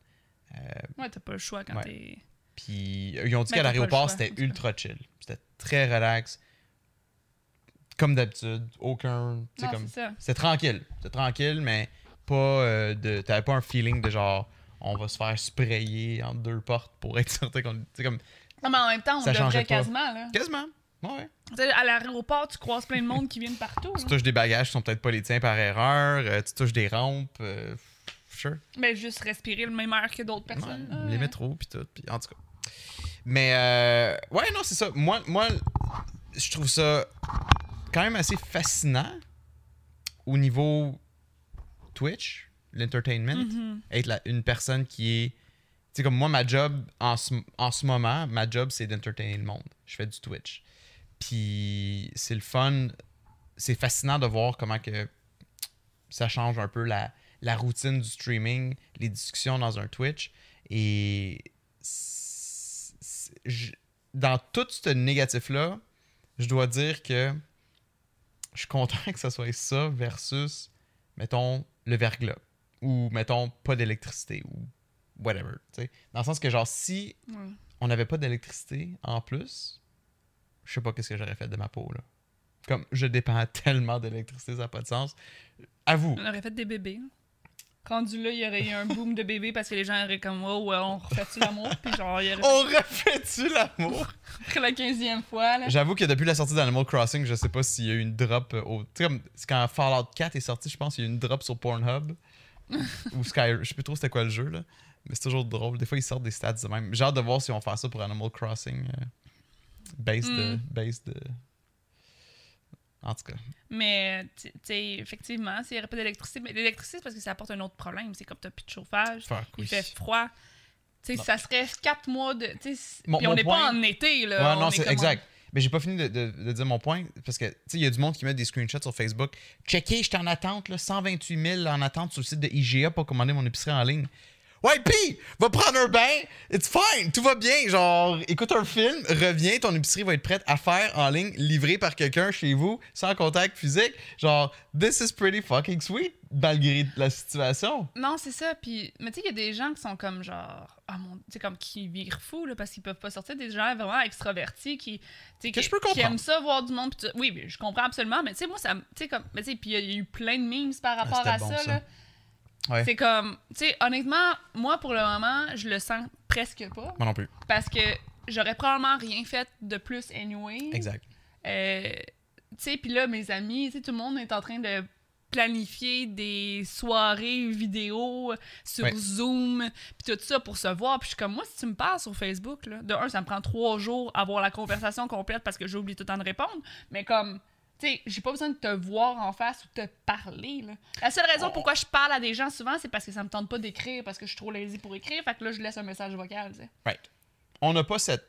Euh, Ouais, t'as pas le choix quand Ouais. t'es. Puis ils ont dit qu'à l'aéroport, c'était ultra chill. C'était très relax. Comme d'habitude, aucun. C'était tranquille. C'était tranquille, mais pas euh, de. T'avais pas un feeling de genre on va se faire sprayer entre deux portes pour être certain qu'on. Comme. Non, mais en même temps, on devrait quasiment, là. Quasiment. Ouais. À l'aéroport, tu croises plein de monde qui viennent partout. Tu touches des bagages qui sont peut-être pas les tiens par erreur. euh, tu touches des rampes. euh, sure. Mais juste respirer le même air que d'autres personnes. Ouais, les métros, puis tout. Puis en tout cas. Mais, euh, ouais, non, c'est ça. Moi, moi, je trouve ça quand même assez fascinant au niveau Twitch, l'entertainment. Mhm. Être la- une personne qui est. Tu sais, comme moi, ma job en ce, en ce moment, ma job, c'est d'entertainer le monde. Je fais du Twitch. Puis c'est le fun. C'est fascinant de voir comment que ça change un peu la, la routine du streaming, les discussions dans un Twitch. Et je- dans tout ce négatif-là, je dois dire que je suis content que ça soit ça versus, mettons, le verglas. Ou, mettons, pas d'électricité. Ou whatever. Dans le sens que, genre, si Ouais. on n'avait pas d'électricité en plus, je sais pas qu'est-ce que j'aurais fait de ma peau, là. Comme je dépends tellement d'électricité, ça n'a pas de sens. À vous. On aurait fait des bébés. Rendu là, il y aurait eu un boom de bébés parce que les gens auraient comme Oh, ouais, on refait-tu l'amour? Puis genre, il y aurait On refait-tu l'amour? après la 15e fois. Là. J'avoue que depuis la sortie d'Animal Crossing, je sais pas s'il y a eu une drop au. Tu sais, comme c'est quand Fallout 4 est sorti, je pense qu'il y a eu une drop sur Pornhub. ou Sky. Je sais plus trop c'était quoi le jeu, là. Mais c'est toujours drôle. Des fois, ils sortent des stats de même. J'ai hâte de voir si on va faire ça pour Animal Crossing. euh, base de. Mm. Base de. En tout cas. Mais, tu tu sais, effectivement, s'il n'y aurait pas d'électricité, mais l'électricité, c'est parce que ça apporte un autre problème. C'est comme t'as plus de chauffage, Fuck, il oui. fait froid. Tu sais, ça serait quatre mois de. tu Mon- Puis on n'est point- pas en été, là. Ouais, on non, est c'est exact. Mais j'ai pas fini de, de- de dire mon point parce que, tu sais, il y a du monde qui met des screenshots sur Facebook. Checker, j'étais en attente, là, 128 000 en attente sur le site de IGA pour commander mon épicerie en ligne. Ouais, pis, va prendre un bain, it's fine, tout va bien. Genre, écoute un film, reviens, ton épicerie va être prête à faire en ligne, livrée par quelqu'un chez vous, sans contact physique. Genre, this is pretty fucking sweet, malgré la situation. Non, c'est ça. Puis, mais tu sais, il y a des gens qui sont comme genre, ah mon, tu sais, comme qui virent fou là, parce qu'ils peuvent pas sortir. Des gens vraiment extravertis qui, tu sais, Que qui, je peux qui aiment ça voir du monde. puis tout- Oui, mais je comprends absolument. Mais tu sais, moi, ça, me- tu sais comme, mais tu sais, puis il y a- il y a eu plein de memes par rapport c'était à bon, ça. ça. là. Ouais. C'est comme, tu sais, honnêtement, moi pour le moment, je le sens presque pas, Moi non plus. parce que j'aurais probablement rien fait de plus anyway. Exact. Euh, tu sais, puis là, mes amis, tu sais, tout le monde est en train de planifier des soirées vidéo sur Ouais. Zoom, puis tout ça pour se voir. Puis je suis comme, moi, si tu me parles sur Facebook, là, de un, ça me prend trois jours à avoir la conversation complète parce que j'oublie tout le temps de répondre, mais comme... Sais, j'ai pas besoin de te voir en face ou de te parler. Là. La seule raison pourquoi je parle à des gens souvent, c'est parce que ça me tente pas d'écrire, parce que je suis trop lazy pour écrire. Fait que là, je laisse un message vocal. Right. On n'a pas cette.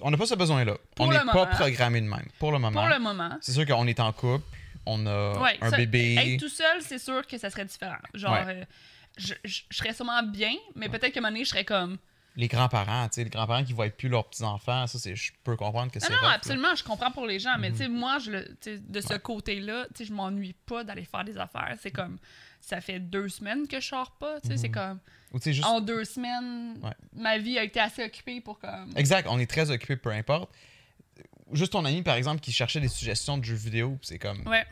On n'a pas ce besoin-là. On n'est pas programmé de même. Pour le moment. Pour le moment, C'est sûr qu'on est en couple, on a Ouais, un ça- bébé. Être tout seul, c'est sûr que ça serait différent. Genre, Ouais. euh, je, je- je serais sûrement bien, mais peut-être qu'à un moment donné, je serais comme. Les grands-parents, tu sais, les grands-parents qui voient plus leurs petits-enfants, ça, c'est, je peux comprendre que Non, c'est. non, rough, là. absolument, je comprends pour les gens, mais Mhm. tu sais, moi, je le, de ce Ouais. côté-là, tu sais, je m'ennuie pas d'aller faire des affaires. C'est comme. Ça fait deux semaines que je sors pas, tu sais, c'est Mhm. comme. Ou juste. En deux semaines, Ouais. ma vie a été assez occupée pour comme. Exact, on est très occupé, peu importe. Juste ton ami, par exemple, qui cherchait des suggestions de jeux vidéo, c'est comme. Ouais.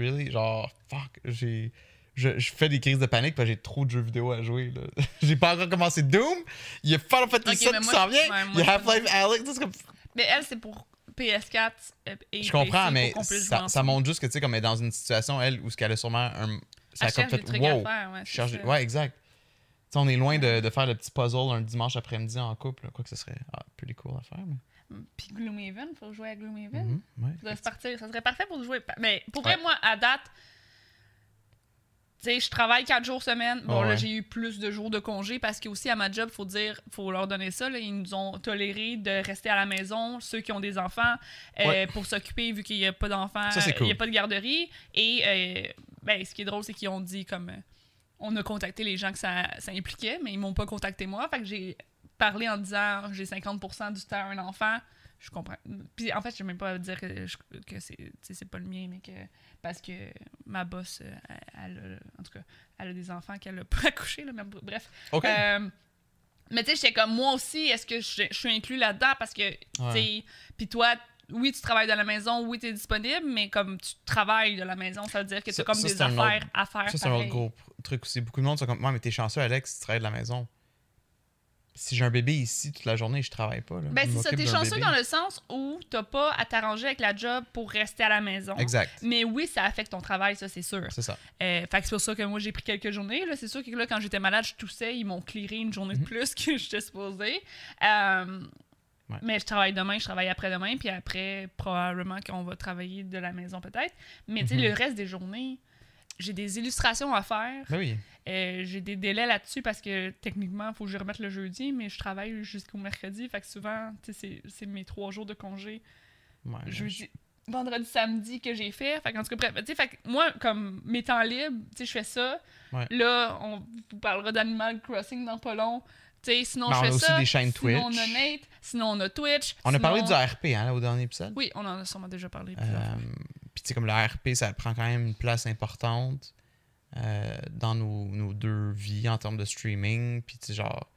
Really? Genre, fuck, j'ai. Je, je fais des crises de panique parce que j'ai trop de jeux vidéo à jouer. j'ai pas encore commencé Doom. Il y a Final Fantasy Ok, 7 mais qui s'en vient. ouais, il y a Half-Life Alex. comme- Mais elle, c'est pour PS4 euh, et Je comprends, PC mais ça, montre juste que, tu sais, comme elle est dans une situation, elle, où ce qu'elle a sûrement un. Ça a comme wow. faire, ouais, cherche- ça. Ouais, exact. Tu sais, on est loin de, de faire le petit puzzle un dimanche après-midi en couple. Quoi que ce serait ah, pretty cool à faire. Mais... Puis Gloomhaven, faut jouer à Gloomhaven. Mhm, ouais. Faudrait se partir. Ça serait parfait pour jouer. Mais pour vrai, Ouais. moi, à date, sais, je travaille quatre jours semaine. Bon, Ah là, j'ai eu plus de jours de congé parce que aussi à ma job, faut dire, faut leur donner ça. là, ils nous ont toléré de rester à la maison, ceux qui ont des enfants, euh, Ouais. pour s'occuper vu qu'il n'y a pas d'enfants, il n'y a pas de garderie. Et euh, ben, ce qui est drôle, c'est qu'ils ont dit comme. euh, on a contacté les gens que ça, ça impliquait, mais ils m'ont pas contacté moi. Fait que j'ai parlé en disant j'ai 50% du temps à un enfant. Je comprends. Puis en fait, je vais même pas dire que, je- que c'est tu c'est pas le mien, mais que parce que ma boss, euh, elle, elle a- en tout cas, elle a des enfants qu'elle a pas accouché, là, mais bref. Ok. Euh, mais tu sais, j'étais comme moi aussi, est-ce que je, je suis inclus là-dedans? Parce que, tu sais, puis toi, oui, tu travailles de la maison, oui, tu es disponible, mais comme tu travailles de la maison, ça veut dire que tu as comme ça, des affaires autre- à faire. Ça, c'est un autre gros truc aussi. Beaucoup de monde sont comme, ouais, mais t'es chanceux, Alex, tu travailles de la maison. Si j'ai un bébé ici toute la journée, je travaille pas. Là. Ben, c'est ça, t'es chanceux bébé. dans le sens où t'as pas à t'arranger avec la job pour rester à la maison. Exact. Mais oui, ça affecte ton travail, ça, c'est sûr. C'est ça. Euh, fait que c'est pour ça que moi, j'ai pris quelques journées. Là. C'est sûr que là, quand j'étais malade, je toussais. Ils m'ont clearé une journée de Mhm. plus que j'étais supposée. Euh, Ouais. Mais je travaille demain, je travaille après-demain. Puis après, probablement qu'on va travailler de la maison peut-être. Mais tu sais, Mhm. le reste des journées, j'ai des illustrations à faire. Ben oui. Euh, j'ai des délais là-dessus parce que techniquement, il faut que je remette le jeudi, mais je travaille jusqu'au mercredi. Fait que souvent, c'est- c'est mes trois jours de congé. Ouais, Jeudi. vendredi, samedi que j'ai fait. Fait qu'en tout cas, bref, tu sais, fait que moi, comme mes temps libres, je fais ça. Ouais. Là, on vous parlera d'Animal Crossing dans pas long. Tu sais, sinon, Ben, on je a fais aussi ça. des chaînes sinon, Twitch. on a Nate. Sinon, on a Twitch. On a parlé sinon- du ARP hein, là, au dernier épisode? Oui, on en a sûrement déjà parlé. Euh. Puis tu sais, comme le RP, ça prend quand même une place importante euh, dans nos, nos deux vies en termes de streaming. Puis tu sais, genre.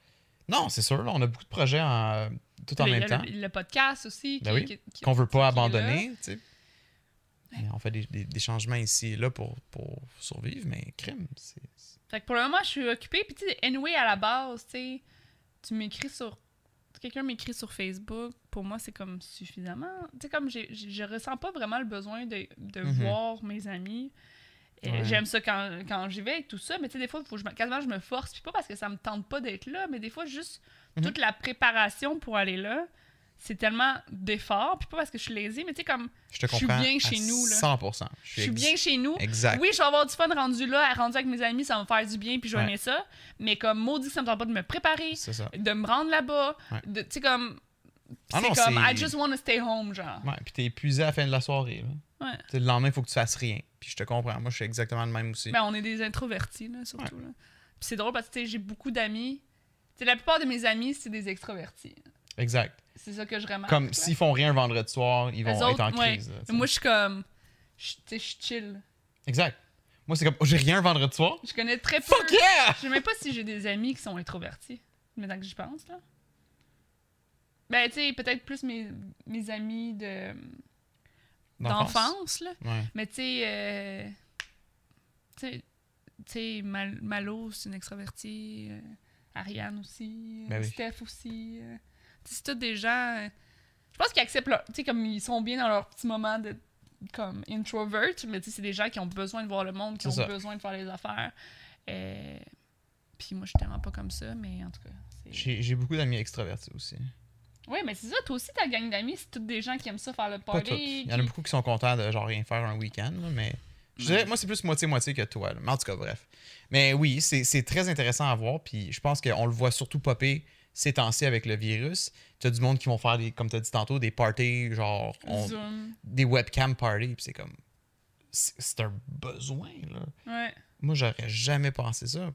Non, c'est sûr, là, on a beaucoup de projets en- tout en même le, temps Le, le podcast aussi. Ben oui, qu'on veut qui est pas abandonner. tu sais. On fait des, des- des changements ici et là pour, pour survivre, mais crime, c'est. Fait que pour le moment, je suis occupée. Puis, tu sais, anyway, à la base, tu sais, tu m'écris sur. Quelqu'un m'écrit sur Facebook, pour moi, c'est comme suffisamment. Tu sais, comme je ressens pas vraiment le besoin de, de Mhm. voir mes amis. Euh, Ouais. J'aime ça quand, quand j'y vais et tout ça, mais tu sais, des fois, faut que je me, quasiment je me force. Puis pas parce que ça me tente pas d'être là, mais des fois, juste Mhm. toute la préparation pour aller là, c'est tellement d'efforts. Puis pas parce que je suis lazy, mais tu sais, comme Je te Je suis bien chez nous, là. 100%. je suis ex- bien chez nous. Exact. Oui, je vais avoir du fun rendu là, rendu avec mes amis, ça va me faire du bien, puis je vais Ouais. aimer ça. Mais comme maudit, ça me tente pas de me préparer, de me rendre là-bas, Ouais. tu sais, comme. Ah c'est comme, I just want to stay home, genre. Ouais, puis t'es épuisé à la fin de la soirée. Là. Ouais. Tu sais, le lendemain, il faut que tu fasses rien. Puis je te comprends. Moi, je suis exactement le même aussi. Ben, on est des introvertis, là, surtout. là. Puis c'est drôle parce que, j'ai beaucoup d'amis. La plupart de mes amis, c'est des extrovertis. Exact. C'est ça que je remarque. Comme s'ils font rien le vendredi soir, ils vont être en ouais. crise. là. Mais moi, je suis comme. je- suis chill. Exact. Moi, c'est comme, oh, j'ai rien le vendredi soir? Je connais très peu. Fuck yeah! Je sais même pas si j'ai des amis qui sont introvertis. Maintenant que j'y pense, là. Ben, tu sais, peut-être plus mes, mes amis de d'enfance, là. Ouais. Mais tu sais, euh, tu sais- tu sais, Mal- Malo, c'est une extravertie. euh, Ariane aussi. Ben oui. Steph aussi. euh. Tu sais, c'est tous des gens. euh, je pense qu'ils acceptent leur. Tu sais, comme ils sont bien dans leur petit moment de. Comme introvert, mais tu sais, c'est des gens qui ont besoin de voir le monde, qui ont ça. besoin de faire les affaires. Puis moi, je suis tellement pas comme ça, mais en tout cas. j'ai beaucoup d'amis extravertis aussi. Oui, mais c'est ça, toi aussi, ta gang d'amis, c'est toutes des gens qui aiment ça faire le Pas party. Il y en a beaucoup qui sont contents de genre rien faire un week-end, là, mais. Je dirais, moi, c'est plus moitié-moitié que toi. là. Mais en tout cas, bref. Mais oui, c'est c'est très intéressant à voir. Puis je pense qu'on le voit surtout popper ces temps-ci avec le virus. Tu as du monde qui vont faire, des, comme tu as dit tantôt, des parties, genre. on- Zoom. des webcam parties. Puis c'est comme. C'est c'est un besoin, là. Ouais. Moi, j'aurais jamais pensé ça.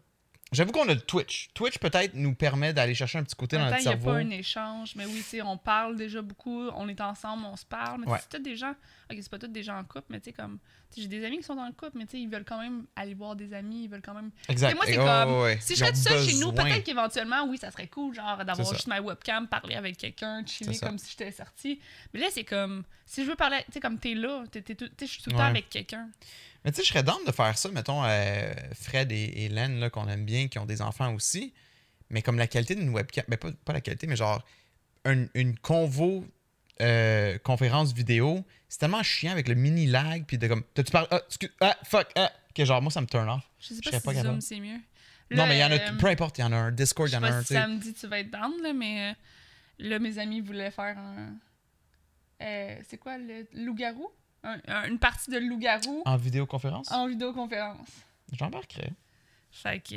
J'avoue qu'on a le Twitch. Twitch, peut-être, nous permet d'aller chercher un petit côté dans notre il n'y a cerveau. pas un échange. Mais oui, tu sais, on parle déjà beaucoup, on est ensemble, on se parle. Mais Ouais. c'est tous des gens. Ok, c'est pas tous des gens en couple, mais tu sais, comme. J'ai des amis qui sont dans le couple, mais tu sais, ils veulent quand même aller voir des amis, ils veulent quand même. Exact. Moi, c'est comme, oh, ouais, ouais. Si je serais tout seul chez nous, peut-être qu'éventuellement, oui, ça serait cool, genre, d'avoir juste ma webcam, parler avec quelqu'un, chiller comme si j'étais sortie. Mais là, c'est comme. Si je veux parler, tu sais, comme t'es là, je suis tout le temps Ouais. avec quelqu'un. Mais tu sais, je serais down de faire ça, mettons, euh, Fred et Hélène, là, qu'on aime bien, qui ont des enfants aussi. Mais comme la qualité d'une webcam, ben pas, pas la qualité, mais genre une, une convo euh, conférence vidéo, c'est tellement chiant avec le mini lag, puis de comme, t'as-tu parlé, ah, excuse, ah, fuck, ah, que genre, moi, ça me turn off. Je sais Je pas serais si pas Zoom, c'est mieux. non, mais il y en a, euh, peu importe, il y en a un, Je Discord, il y en a un, tu sais. samedi tu vas être down, là, mais euh, là, mes amis voulaient faire un. euh, c'est quoi le loup-garou? Un- un- Une partie de loup-garou En vidéoconférence, en vidéoconférence. j'embarquerais. Fait que.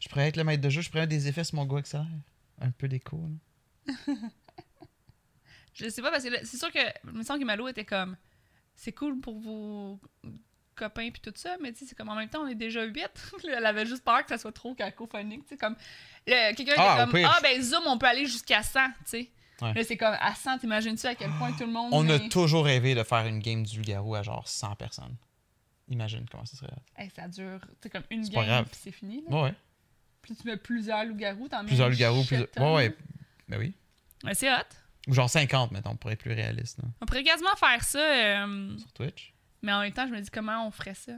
Je pourrais être le maître de jeu, je pourrais avoir des effets sur mon go XLR. Un peu d'écho, là. je sais pas, parce que c'est sûr que. Il me semble que Malo était comme. C'est cool pour vos copains puis tout ça, mais tu sais, c'est comme en même temps, on est déjà huit. Elle avait juste peur que ça soit trop cacophonique, tu sais, comme. Quelqu'un Ah, était comme. pire. Ah, ben Zoom, on peut aller jusqu'à 100, tu sais. Ouais. Là, c'est comme à 100, t'imagines-tu à quel point tout le monde. On a toujours rêvé de faire une game du garou à genre 100 personnes. Imagine comment ça serait. Hey, ça dure, c'est comme une game puis c'est fini. Là. Ouais. Puis tu mets plusieurs loups-garous, t'en mets Plusieurs loups-garous, plusieurs. ton, Ouais, ouais. Ben oui. Ouais, c'est hot. Ou genre 50, mettons, pour être plus réaliste, là, On pourrait quasiment faire ça, euh, sur Twitch. mais en même temps, je me dis comment on ferait ça.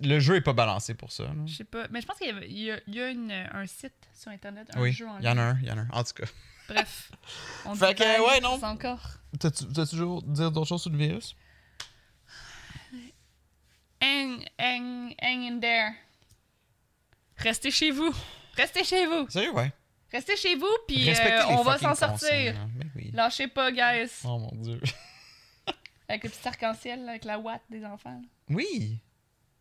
Le jeu est pas balancé pour ça. Je sais pas. Mais je pense qu'il y, a, il y a une- un site sur Internet, un Oui, jeu en il y en a ligne. un, il y en a un. En tout cas. Bref. On Fait que, ouais, non. encore. T'as-tu t'as toujours dire d'autres choses sur le virus? Hang, hang, hang in there. Restez chez vous. Restez chez vous. Sérieux, ouais. Restez chez vous, puis euh, on va s'en sortir. là. Ben oui. Lâchez pas, guys. Oh mon dieu. Avec le petit arc-en-ciel, avec la ouate des enfants. là. Oui.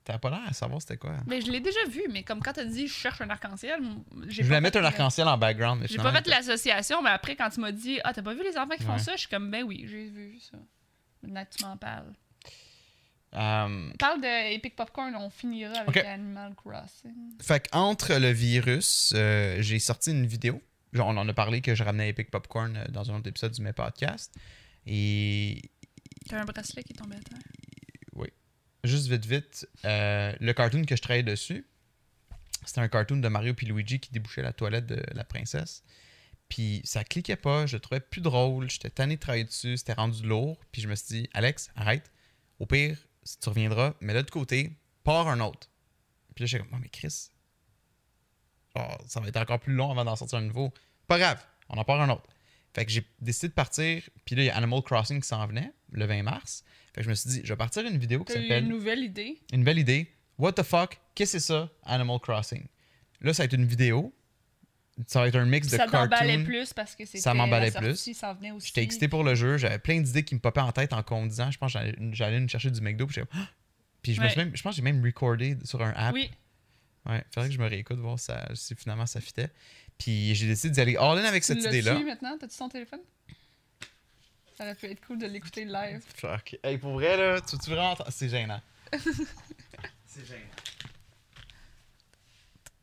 T'avais pas l'air à savoir c'était quoi. Mais je l'ai déjà vu, mais comme quand t'as dit je cherche un arc-en-ciel, j'ai Je voulais mettre un arc-en-ciel en background. J'ai pas fait l'association, mais après, quand tu m'as dit Ah, t'as pas vu les enfants qui font ça Je suis comme Ben oui, j'ai vu ça. Maintenant que tu m'en parles. Euh, Parle de Epic Popcorn, on finira avec. Animal Crossing. Fait qu'entre le virus, euh, j'ai sorti une vidéo. Genre, on en a parlé que je ramenais Epic Popcorn euh, dans un autre épisode du mes podcast. Et T'as un bracelet qui est tombé à terre. juste vite, vite, euh, le cartoon que je travaillais dessus, c'était un cartoon de Mario puis Luigi qui débouchait la toilette de la princesse. Puis ça cliquait pas, je le trouvais plus drôle, j'étais tanné de travailler dessus, c'était rendu lourd. Puis je me suis dit, Alex, arrête. Au pire, tu reviendras, mets-le de côté, pars un autre. Puis là, j'étais comme, oh, mais Chris, genre, ça va être encore plus long avant d'en sortir un nouveau. Pas grave, on en part un autre. Fait que j'ai décidé de partir, puis là, il y a Animal Crossing qui s'en venait, le 20 mars. Fait que je me suis dit, je vais partir une vidéo qui s'appelle une nouvelle idée? une belle idée. What the fuck? Qu'est-ce que c'est ça, Animal Crossing? Là, ça va être une vidéo. Ça va être un mix de Ça t'emballait cartoons. plus parce que c'était. Ça m'emballait la plus. venait aussi. J'étais excité pour le jeu. J'avais plein d'idées qui me popaient en tête en conduisant. Je pense que j'allais- me chercher du McDo. Puis, Ah! puis je, me suis même, je pense que j'ai même recordé sur un app. Oui, Ouais, faudrait que je me réécoute, voir ça, si finalement ça fitait. Puis j'ai décidé d'y aller all-in avec cette tu idée-là. l'as-tu maintenant? T'as-tu son téléphone? Ça aurait pu être cool de l'écouter live. Fuck. Hey, pour vrai, là, tu, tu vraiment... C'est gênant. c'est gênant.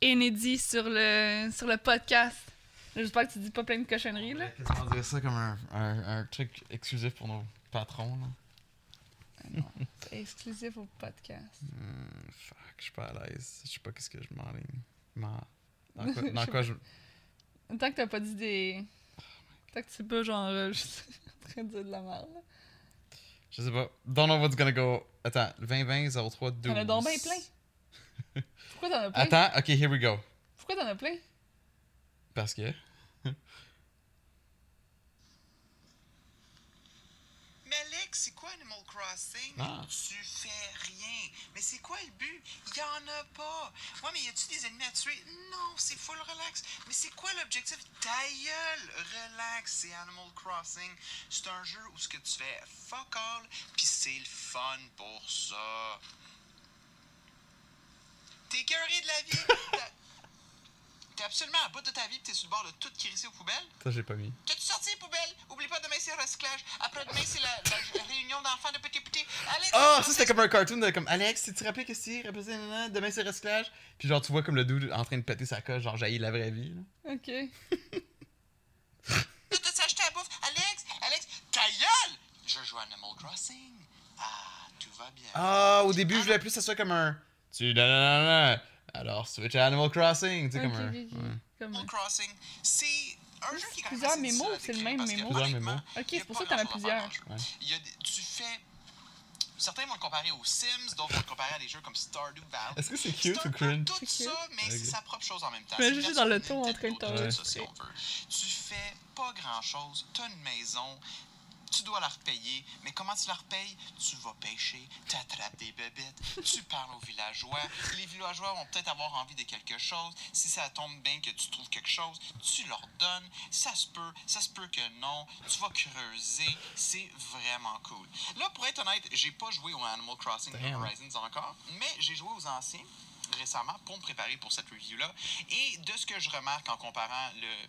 Inédit sur le, sur le podcast. J'espère que tu dis pas plein de cochonneries, là. On dirait ça comme un, un, un truc exclusif pour nos patrons. Là. C'est exclusif au podcast. Hmm, fuck, je suis pas à l'aise. Je sais pas qu'est-ce que je m'enligne. M'en- Dans quoi, dans quoi je. Tant que t'as pas dit des. Tant que tu sais pas, genre, je suis en train de dire de la merde. Je sais pas. Don't know what's gonna go. Attends, 2020 03 12. T'en as donc bien plein. Pourquoi t'en as plein? Attends, ok, here we go. Pourquoi t'en as plein? Parce que. Mais Alex, c'est quoi Animal Crossing? Ah. Tu fais rien. Mais c'est quoi le but? Il y en a pas. Ouais, mais y a-tu des ennemis à tuer? Non, c'est full relax. Mais c'est quoi l'objectif? Ta gueule! Relax, c'est Animal Crossing. C'est un jeu où ce que tu fais fuck all, pis c'est le fun pour ça. T'es curé de la vie. T'es absolument à bout de ta vie pis t'es sur le bord de tout crisser aux poubelles? Ça, j'ai pas mis. T'as-tu sorti les poubelles? Oublie pas, demain c'est recyclage. Après demain c'est la, la réunion d'enfants de petit petit. Alex, Ah, ça c'était comme un cartoon de comme Alex, si tu te rappelles que nanana, demain c'est recyclage. Puis genre, tu vois comme le dude en train de péter sa coche, genre jaillit la vraie vie. là. Ok. T'as acheté la bouffe? Alex, Alex, ta gueule! Je joue à Animal Crossing. Ah, tout va bien. Ah, au début, je voulais plus que ça soit comme un. Tu. Alors, switch à Animal Crossing? Tu sais, comme un. ouais. Comme... Animal Crossing, c'est un jeu qui est quand même Plusieurs mémos, c'est le même mémo? Plusieurs mémos. Ok, c'est pour ça que t'en as plusieurs. dans le jeu. Ouais. Il y a des- tu fais. Certains vont le comparer aux Sims, d'autres vont le comparer à des jeux comme Stardew Valley. Est-ce que c'est cute ou cringe? tout ça, mais c'est sa propre chose en même temps. Mais suis dans le ton en train de. Tu fais pas grand chose, t'as une maison, tu dois la repayer, mais comment tu la repayes? Tu vas pêcher, t'attrapes des bébêtes, tu parles aux villageois. Les villageois vont peut-être avoir envie de quelque chose. Si ça tombe bien que tu trouves quelque chose, tu leur donnes. Ça se peut, ça se peut que non. Tu vas creuser. C'est vraiment cool. Là, pour être honnête, j'ai pas joué au Animal Crossing Damn. Horizons encore, mais j'ai joué aux anciens récemment pour me préparer pour cette review-là. Et de ce que je remarque en comparant le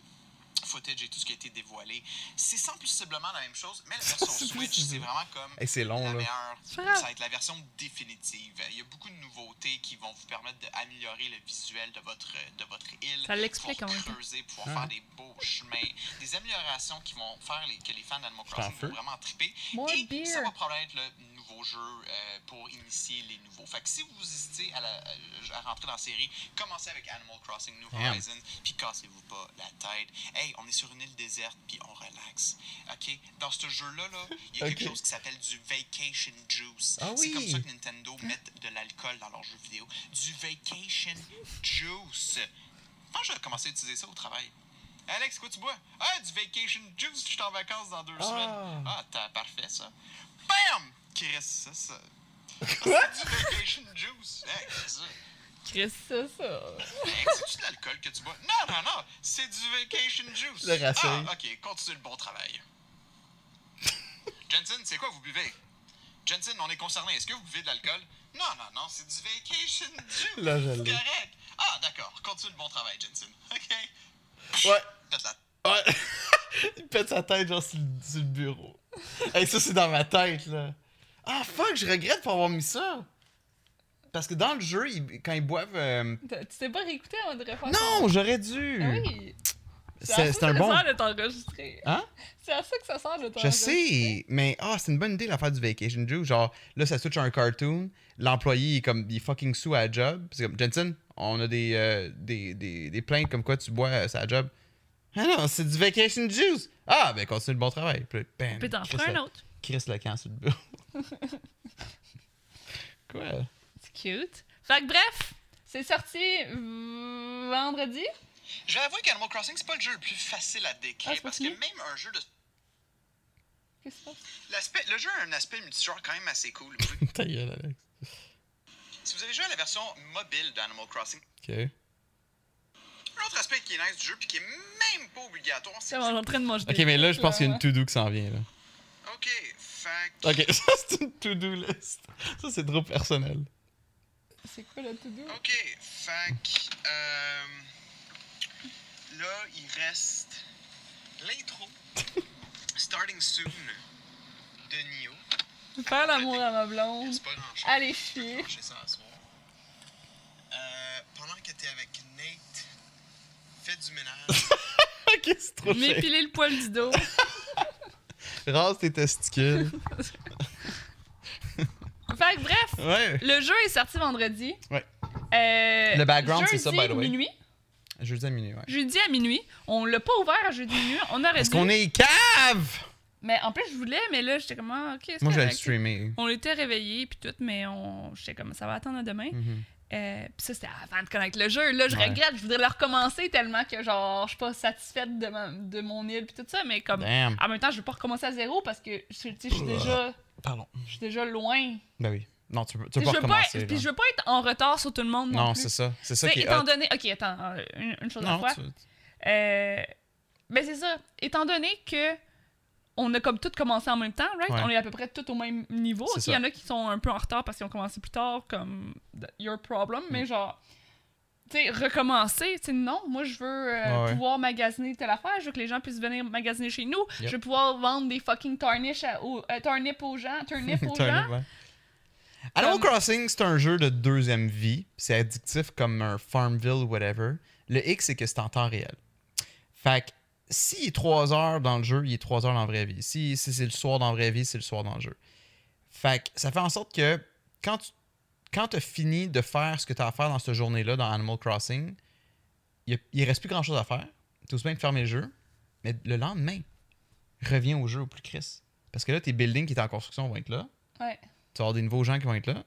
footage et tout ce qui a été dévoilé, c'est sensiblement la même chose, mais la version Switch, c'est vraiment comme Hey, c'est long, la meilleure. Ça va être la version définitive. Il y a beaucoup de nouveautés qui vont vous permettre d'améliorer le visuel de votre, de votre île. Ça l'explique en même creuser, pouvoir faire des beaux chemins, des améliorations qui vont faire les- que les fans d'Animal Crossing vont vraiment triper. More Et beer. ça va probablement être le nouveau jeu euh, pour initier les nouveaux. Fait que si vous hésitez à, la- à rentrer dans la série, commencez avec Animal Crossing New. Horizons, puis cassez-vous pas la tête. Hey, on est sur une île déserte, puis on relaxe. OK? Dans ce jeu-là, là, il y a quelque chose qui s'appelle du Vacation Juice. Ah C'est comme oui. ça que Nintendo met de l'alcool dans leurs jeux vidéo. Du Vacation Juice. Je pense que je vais commencer à utiliser ça au travail. Alex, quoi tu bois? Ah, du Vacation Juice, je suis en vacances dans deux Ah. semaines. Ah, t'as parfait ça. Bam! Qui reste ça, ça. Quoi? Du Vacation Juice. Hey, c'est ça. Chris, ça, ça. Hey, c'est-tu de l'alcool que tu bois? Non, non, non, c'est du Vacation Juice. Le racine. Ah, ok, continue le bon travail. Jensen, c'est quoi vous buvez? Jensen, on est concerné. Est-ce que vous buvez de l'alcool? Non, non, non, c'est du vacation juice. Là, je C'est correct. Ah, d'accord. Continue le bon travail, Jensen. OK. Ouais. Faites la Ouais. il pète sa tête, genre, sur le, sur le bureau. hey, ça, c'est dans ma tête, là. Ah, fuck, je regrette pour avoir mis ça. Parce que dans le jeu, ils- quand ils boivent. euh, T'as- Tu t'es pas réécouté avant de refaire Non, j'aurais dû. Ah oui. C'est à C'est ça c'est un que bon. ça sert de t'enregistrer. Hein? C'est à ça que ça sert de Je t'enregistrer. sais, mais ah, c'est une bonne idée l'affaire du vacation juice. Genre, là, ça switch à un cartoon. L'employé il est comme, il est fucking sous à la job. C'est comme, Jensen, on a des, euh, des, des, des plaintes comme quoi tu bois euh, à la job. Ah non, c'est du vacation juice. Ah, ben continue le bon travail. Puis là, bam. Puis t'en feras un autre. Chris le camp sur le bureau. Quoi? C'est cute. Fait que bref, c'est sorti vendredi. Je vais avouer qu'Animal Crossing, c'est pas le jeu le plus facile à décrire Ah, parce que même un jeu de. Qu'est-ce qui se passe? L'aspect, le jeu a un aspect multijoueur quand même assez cool. Ta gueule, Alex. si vous avez joué à la version mobile d'Animal Crossing, Ok. un autre aspect qui est nice du jeu puis qui est même pas obligatoire, c'est. C'est en train de manger Ok, des mais là, je pense qu'il y a une to-do qui s'en vient, là. Ok, que- Ok, ça, c'est une to-do list. Ça, c'est trop personnel. C'est quoi le to-do? Ok, que, euh, Là, il reste l'intro. Starting soon de Nio. Faire l'amour à ma blonde. C'est pas grand chose. Allez chier. J'ai ça à soir. Euh, pendant que t'es avec Nate, fais du ménage. ok, c'est trop cher. M'épiler le poil du dos. Rase tes testicules. fait que bref, ouais. le jeu est sorti vendredi. Ouais. Euh, Le background, c'est ça, by the way. minuit. Jeudi à minuit, ouais. Jeudi à minuit. On l'a pas ouvert à jeudi minuit. On aurait Parce dû. qu'on est cave! Mais en plus, je voulais, mais là, j'étais comme, ah, ok, c'est Moi, je correct. streamer. On était réveillés, puis tout, mais on... j'étais comme, ça va attendre à demain. Mhm. Euh, puis ça, c'était avant de connaître le jeu. Là, je Ouais. regrette, je voudrais le recommencer tellement que, genre, je suis pas satisfaite de, ma- de mon île, puis tout ça, mais comme. Damn. En même temps, je veux pas recommencer à zéro parce que, je tu sais, je suis déjà, Pardon. je suis déjà loin. Ben oui. Non, tu peux, tu peux pas je veux pas, recommencer. puis je veux pas être en retard sur tout le monde non, Non, c'est ça. C'est ça qui est étant donné. Ok, attends, euh, une, une chose à la Non, fois. tu... Euh, ben c'est ça. Étant donné que on a comme tout commencé en même temps, right? Ouais. On est à peu près tout au même niveau. Il y en a qui sont un peu en retard parce qu'ils ont commencé plus tard, comme your problem, Mm. mais genre, tu sais, recommencer, tu sais, non, moi je veux euh, Ouais, ouais. pouvoir magasiner telle affaire, je veux que les gens puissent venir magasiner chez nous, Yep. je veux pouvoir vendre des fucking tarnish à- aux- euh, turnip aux gens, turnip aux gens. Animal Comme- Crossing, c'est un jeu de deuxième vie. C'est addictif comme un Farmville ou whatever. Le X, c'est que c'est en temps réel. Fait que s'il est 3 heures dans le jeu, il est 3 heures dans la vraie vie. Si, si c'est le soir dans la vraie vie, c'est le soir dans le jeu. Fait que ça fait en sorte que quand tu quand as fini de faire ce que tu as à faire dans cette journée-là dans Animal Crossing, il, il reste plus grand-chose à faire. Tu aussi bien de fermer le jeu. Mais le lendemain, reviens au jeu au plus Chris. Parce que là, tes buildings qui étaient en construction vont être là Ouais. tu vas avoir des nouveaux gens qui vont être là.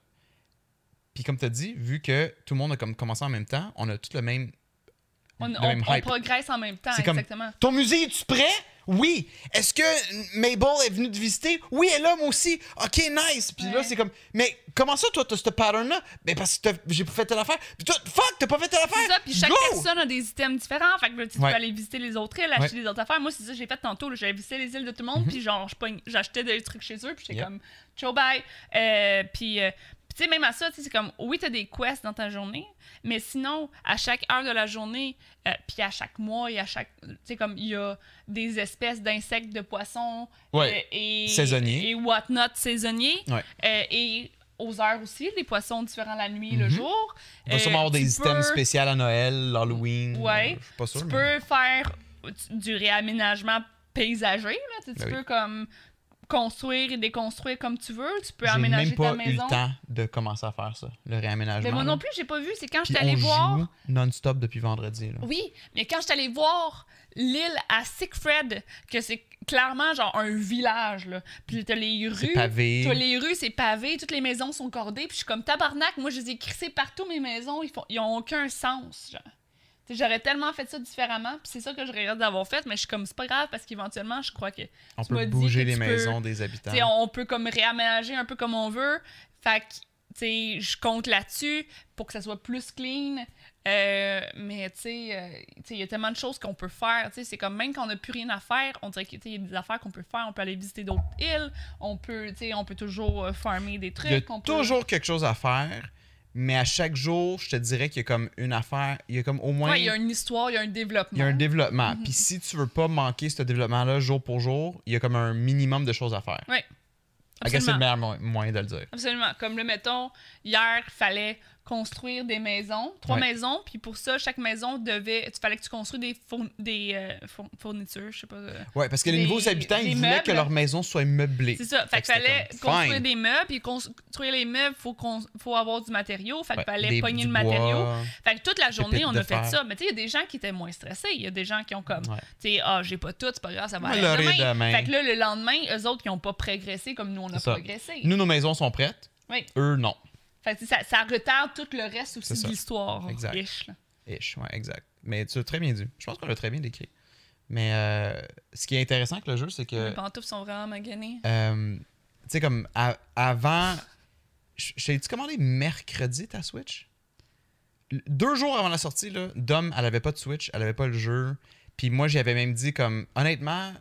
Puis comme tu as dit, vu que tout le monde a comme commencé en même temps, on a tout le même, On, le on- même on hype. progresse en même temps, comme- exactement. Ton musée, es-tu prêt? Oui. Est-ce que Mabel est venue te visiter? Oui, elle est là, moi aussi. OK, nice. Puis là, c'est comme, mais comment ça, toi, t'as ce pattern-là? Ben, parce que j'ai pas fait telle affaire. Puis toi, fuck, t'as pas fait telle affaire. C'est ça, puis chaque Go! personne a des items différents. Fait que là, tu Ouais. peux aller visiter les autres îles, acheter Ouais. Les autres affaires. Moi, c'est ça j'ai fait tantôt. J'avais visité les îles de tout le monde, puis genre, j'achetais des trucs chez eux, puis j'étais Yep. comme, ciao, bye. Euh, puis, euh, puis tu sais, même à ça, tu c'est comme, oui, t'as des quests dans ta journée, mais sinon, à chaque heure de la journée, euh, puis à chaque mois, et à chaque. Tu sais, comme, il y a des espèces d'insectes, de poissons. Ouais. euh, et, Saisonniers. Et whatnot saisonniers. Ouais. Euh, et aux heures aussi, des poissons différents la nuit et le Mhm. jour. Il va sûrement avoir des tu items peux- spéciaux à Noël, Halloween. Ouais. Je suis pas sûr, tu mais. peux faire du réaménagement paysager. Là. Tu, sais, tu Ben oui. peux comme construire et déconstruire comme tu veux. Tu peux aménager même pas ta eu maison. le temps de commencer à faire ça, le réaménagement. Mais moi non plus, j'ai pas vu. C'est quand je suis allée voir. non-stop depuis vendredi. Là. Oui, mais quand je suis allée voir l'île à Siegfried, que c'est clairement genre un village, là. Puis t'as les rues. pavé. T'as les rues, c'est pavé, toutes les maisons sont cordées, puis je suis comme tabarnak, moi je les ai crissées partout mes maisons, ils font ils ont aucun sens, genre. J'aurais tellement fait ça différemment, puis c'est ça que je regrette d'avoir fait, mais je suis comme c'est pas grave parce qu'éventuellement, je crois que On tu peut bouger les peux- maisons des habitants. On peut comme réaménager un peu comme on veut. Fait que tu sais, je compte là-dessus pour que ça soit plus clean. Euh, mais tu sais, euh, tu sais, il y a tellement de choses qu'on peut faire. C'est comme même quand on n'a plus rien à faire, on dirait qu'il y a des affaires qu'on peut faire. On peut aller visiter d'autres îles. On peut, tu sais, on peut toujours euh, farmer des trucs. Il y a peut- toujours quelque chose à faire, mais à chaque jour, je te dirais qu'il y a comme une affaire. Il y a comme au moins. Ouais, il y a une histoire, il y a un développement. il y a un développement. Mhm. Puis si tu veux pas manquer ce développement-là jour pour jour, il y a comme un minimum de choses à faire. Ouais. I guess C'est le Absolument. meilleur mo- moyen de le dire. Absolument. Comme le mettons, hier, il fallait construire des maisons, trois Ouais. maisons, puis pour ça, chaque maison devait. Il fallait que tu construis des, fourn- des euh, four- fournitures, je sais pas. euh, Ouais, parce que les Les- nouveaux habitants, ils voulaient que leur maison soit meublée. C'est ça. Fait qu'il fallait comme, construire fine. des meubles, puis construire les meubles, faut, faut avoir du matériau. Fait qu'il fallait des- pogner le matériau. bois. Fait que toute la journée, on a fait fer. ça. Mais tu sais, il y a des gens qui étaient moins stressés. Il y a des gens qui ont comme, Ouais. tu sais, ah, j'ai pas tout, c'est pas grave, ça va aller demain. demain. Fait que là, le lendemain, eux autres qui ont pas progressé comme nous, on a progressé. Nous, nos maisons sont prêtes. Oui. Eux, non. Fait que ça, ça retarde tout le reste aussi de l'histoire. Exact. ish, là. Ish, ouais, exact. Mais tu l'as très bien dit. Je pense qu'on l'a très bien décrit. Mais euh, ce qui est intéressant avec le jeu, c'est que. Les pantoufles sont vraiment maganées. Euh, tu sais, comme à- avant. T'ai-tu commandé mercredi ta Switch? Deux jours avant la sortie, là, Dom, elle avait pas de Switch, elle avait pas le jeu. Puis moi, j'avais même dit, comme, honnêtement, tu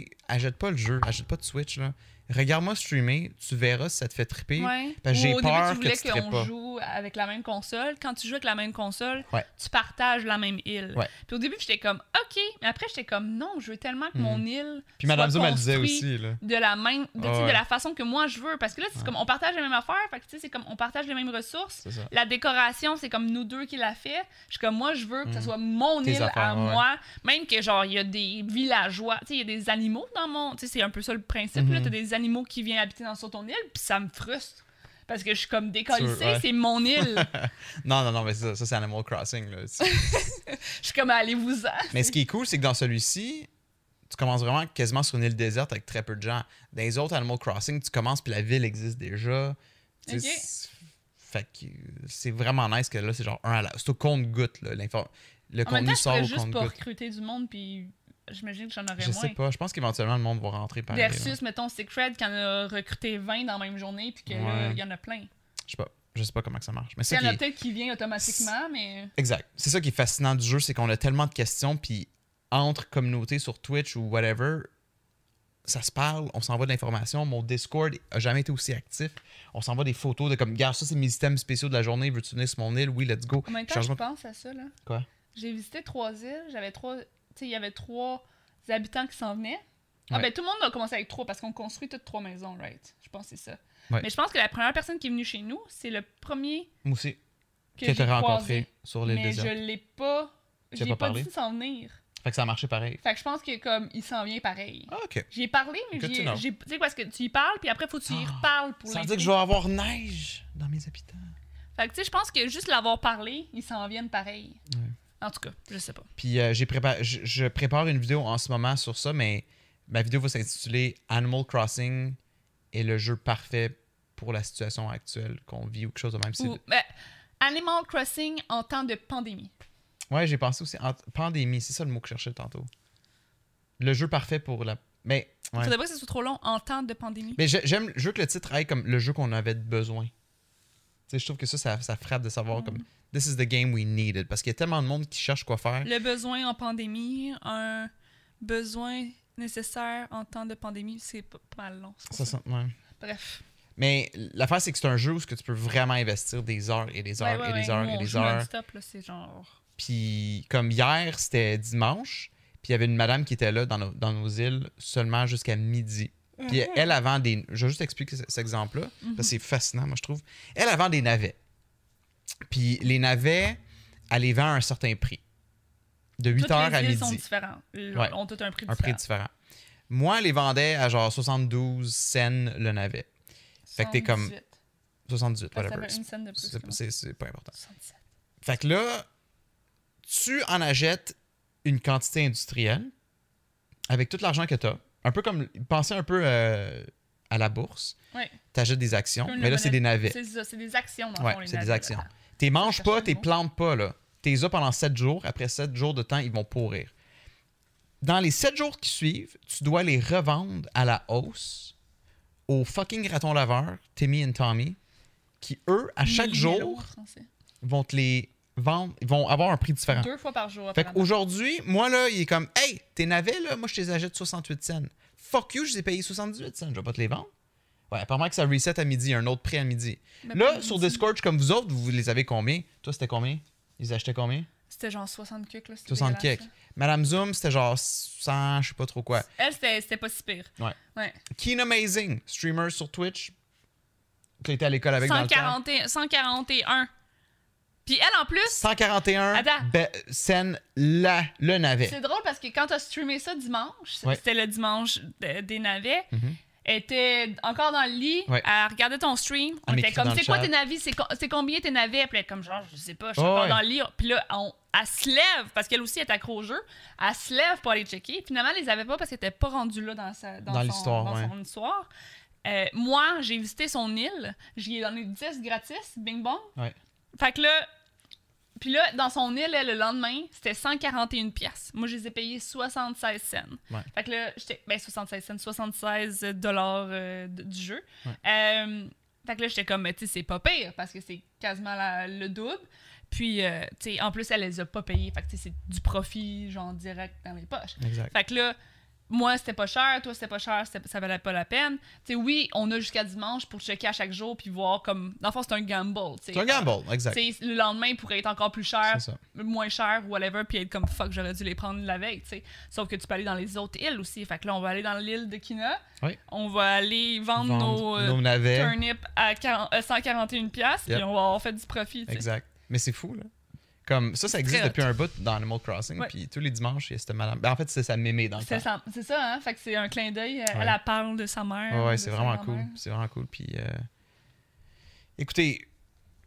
sais, achète pas le jeu, achète pas de Switch, là. Regarde-moi streamer, tu verras si ça te fait triper. Ouais. parce que j'ai au début, peur tu voulais qu'on joue avec la même console. Quand tu joues avec la même console, Ouais. tu partages la même île. Ouais. Puis au début, j'étais comme OK, mais après j'étais comme non, je veux tellement que mon île Puis Madame soit Zoom, elle disait aussi, là. de la même de, de la façon que moi je veux parce que là c'est comme on partage la même affaire, fait que c'est comme on partage les mêmes ressources. La décoration, c'est comme nous deux qui l'a fait. Je suis comme moi, je veux que ça soit mon. Tes île affaires, à moi. Même que genre, il y a des villageois, tu sais, il y a des animaux dans mon. Tu sais, c'est un peu ça le principe. là. Mhm. T'as des animaux qui viennent habiter dans, sur ton île, puis ça me frustre. Parce que je suis comme décollissée, ouais. c'est mon île. Non, non, non, mais ça, ça, c'est Animal Crossing, là. Je suis comme allez-vous-en. Mais ce qui est cool, c'est que dans celui-ci, tu commences vraiment quasiment sur une île déserte avec très peu de gens. Dans les autres Animal Crossing, tu commences puis la ville existe déjà. Tu sais, Ok. c'est- Fait que c'est vraiment nice que là, c'est genre un à la. C'est au compte-goutte, là. Le En même contenu temps, sort au juste pas compte-goutte. recruter du monde, puis j'imagine que j'en aurais Je moins. sais pas. Je pense qu'éventuellement, le monde va rentrer par là. Versus, mettons, Secret qui en a recruté 20 dans la même journée, puis que là, Ouais. il y en a plein. Je sais pas. Je sais pas comment que ça marche. Mais Il y en a peut-être qui vient automatiquement, mais. Exact. C'est ça qui est fascinant du jeu, c'est qu'on a tellement de questions, puis entre communautés sur Twitch ou whatever, ça se parle, on s'envoie de l'information. Mon Discord a jamais été aussi actif. On s'envoie des photos de comme, regarde, ça c'est mes items spéciaux de la journée, veux-tu venir sur mon île? Oui, let's go. Combien de temps je pense à ça, là? Quoi? J'ai visité trois îles, j'avais trois. Tu sais, il y avait trois habitants qui s'en venaient. Ah Ouais. ben tout le monde a commencé avec trois parce qu'on construit toutes trois maisons, right? Je pense que c'est ça. Ouais. Mais je pense que la première personne qui est venue chez nous, c'est le premier Moi aussi, que que j'ai rencontré sur l'île Mais déserte. je l'ai pas. J'ai pas pas, dit s'en venir. Fait que ça a marché pareil. Fait que je pense que comme il s'en vient pareil. Ah, ok. J'y ai parlé, mais j'ai. Tu sais, parce que tu y parles, puis après, faut que tu y Ah, reparles pour Ça veut dire que je vais avoir neige dans mes habitants. Fait que tu sais, je pense que juste l'avoir parlé, ils s'en viennent pareil. Ouais. En tout cas, je sais pas. Puis euh, j'ai prépa- je, je prépare une vidéo en ce moment sur ça, mais ma vidéo va s'intituler Animal Crossing est le jeu parfait pour la situation actuelle qu'on vit ou quelque chose de même. Ou, ben, Animal Crossing en temps de pandémie. Ouais, j'ai pensé aussi en pandémie, c'est ça le mot que je cherchais tantôt. Le jeu parfait pour la. Mais, ouais. Faudrait pas que ce soit trop long en temps de pandémie? Mais j'ai- j'aime, je veux que le titre aille comme le jeu qu'on avait besoin. Tu sais, je trouve que ça, ça, ça frappe de savoir comme This is the game we needed. Parce qu'il y a tellement de monde qui cherche quoi faire. Le besoin en pandémie, un besoin nécessaire en temps de pandémie, c'est pas, mal long. Ça, ça. ouais. Bref. Mais l'affaire, c'est que c'est un jeu où ce que tu peux vraiment investir des heures et des heures Ouais, ouais, et des heures et des heures. là, c'est genre. Puis comme hier, c'était dimanche, puis il y avait une madame qui était là dans nos, dans nos îles seulement jusqu'à midi. Puis Mhm. elle, avant des... Je vais juste expliquer ce- cet exemple-là, parce que c'est fascinant, moi, je trouve. Elle, avant des navets. Puis les navets, elle les vend à un certain prix. De 8 Toutes heures les à midi. sont différentes. Ils Ouais. ont tout un prix un prix différent. différent. Moi, elle les vendais à genre 72 cents le navet. Fait que t'es comme 78. 78, Parce whatever. ça une scène de plus. C'est- pas important. 77. Fait que là, tu en achètes une quantité industrielle avec tout l'argent que tu as. Un peu comme, pensez un peu euh, à la bourse. Ouais. Tu achètes des actions, mais là, c'est des navets. C'est ça, c'est des actions dans Ouais, les c'est des navets, actions. T'es manges pas, mot. plantes pas, là. T'es as pendant 7 jours. Après 7 jours de temps, ils vont pourrir. Dans les 7 jours qui suivent, tu dois les revendre à la hausse au fucking raton laveur, Timmy and Tommy, qui, eux, à chaque 1000 euros jour, vont te les vendre. Ils vont avoir un prix différent. Deux fois par jour. Fait qu'aujourd'hui, moi, là, il est comme, hey, tes navets, là, moi, je te les achète 68 cents. Fuck you, je les ai payés 78 cents. Je vais pas te les vendre. Ouais, apparemment que ça reset à midi, un autre prix à midi. Mais Là, sur midi. Discord, comme vous autres, vous les avez combien? Toi, c'était combien? Ils achetaient combien? C'était genre 60 kicks. Là, c'était 60 dégueulasse, kicks. Madame Zoom, c'était genre 100, je sais pas trop quoi. Elle, c'était pas si pire. Ouais. Ouais. Keen Amazing, streamer sur Twitch. Tu été à l'école avec dans le temps. 140 141. Puis elle, en plus, 141 Attends. be- scènes la, le navet. c'est drôle parce que quand t'as streamé ça dimanche, Ouais. c'était le dimanche de- des navets, Mhm. elle était encore dans le lit, Ouais. elle regardait ton stream, Elle on était comme, c'est quoi tes navis, c'est co- c'est combien tes navets? Puis elle est comme, genre, je sais pas, je suis encore ouais. dans le lit. Puis là, on- elle se lève, parce qu'elle aussi est accro au jeu, elle se lève pour aller checker. Finalement, elle les avait pas parce qu'elle était pas rendue là dans, sa, dans, Dans son- l'histoire, dans ouais. son histoire. Euh, moi, j'ai visité son île, j'y ai donné 10 gratis, bing bong. Fait que là, puis là, dans son île, le lendemain, c'était 141 pièces. Moi, je les ai payés 76 cents. Ouais. Fait que là, j'étais... Ben, 76 cents, 76 dollars euh, du jeu. Ouais. Euh, fait que là, j'étais comme, mais tu sais, c'est pas pire, parce que c'est quasiment la- le double. Puis, euh, tu sais, en plus, elle les a pas payés. Fait que, tu sais, c'est du profit, genre, direct dans les poches. Exact. Fait que là, moi, c'était pas cher, toi, c'était pas cher, ça valait pas la peine. Tu sais, oui, on a jusqu'à dimanche pour checker à chaque jour puis voir comme. Dans le fond, c'est un gamble. C'est un gamble, exact. Le lendemain, il pourrait être encore plus cher, moins cher, whatever, puis être comme fuck, j'aurais dû les prendre la veille, tu sais. Sauf que tu peux aller dans les autres îles aussi. Fait que là, on va aller dans l'île de Kina. Oui. On va aller vendre, nos, Vendre euh, nos turnips à 40 euh, 141$, piastres, Yep. puis on va avoir fait du profit. Exact. Mais c'est fou, là. Comme ça, ça existe depuis un bout dans Animal Crossing. Ouais. Puis tous les dimanches, il y a cette madame. Ben, en fait, c'est sa mémé dans le C'est ça, c'est ça, hein? Fait que c'est un clin d'œil. Ouais. Elle, parle de sa mère. Ouais, c'est vraiment cool. C'est vraiment cool. Puis, euh, écoutez,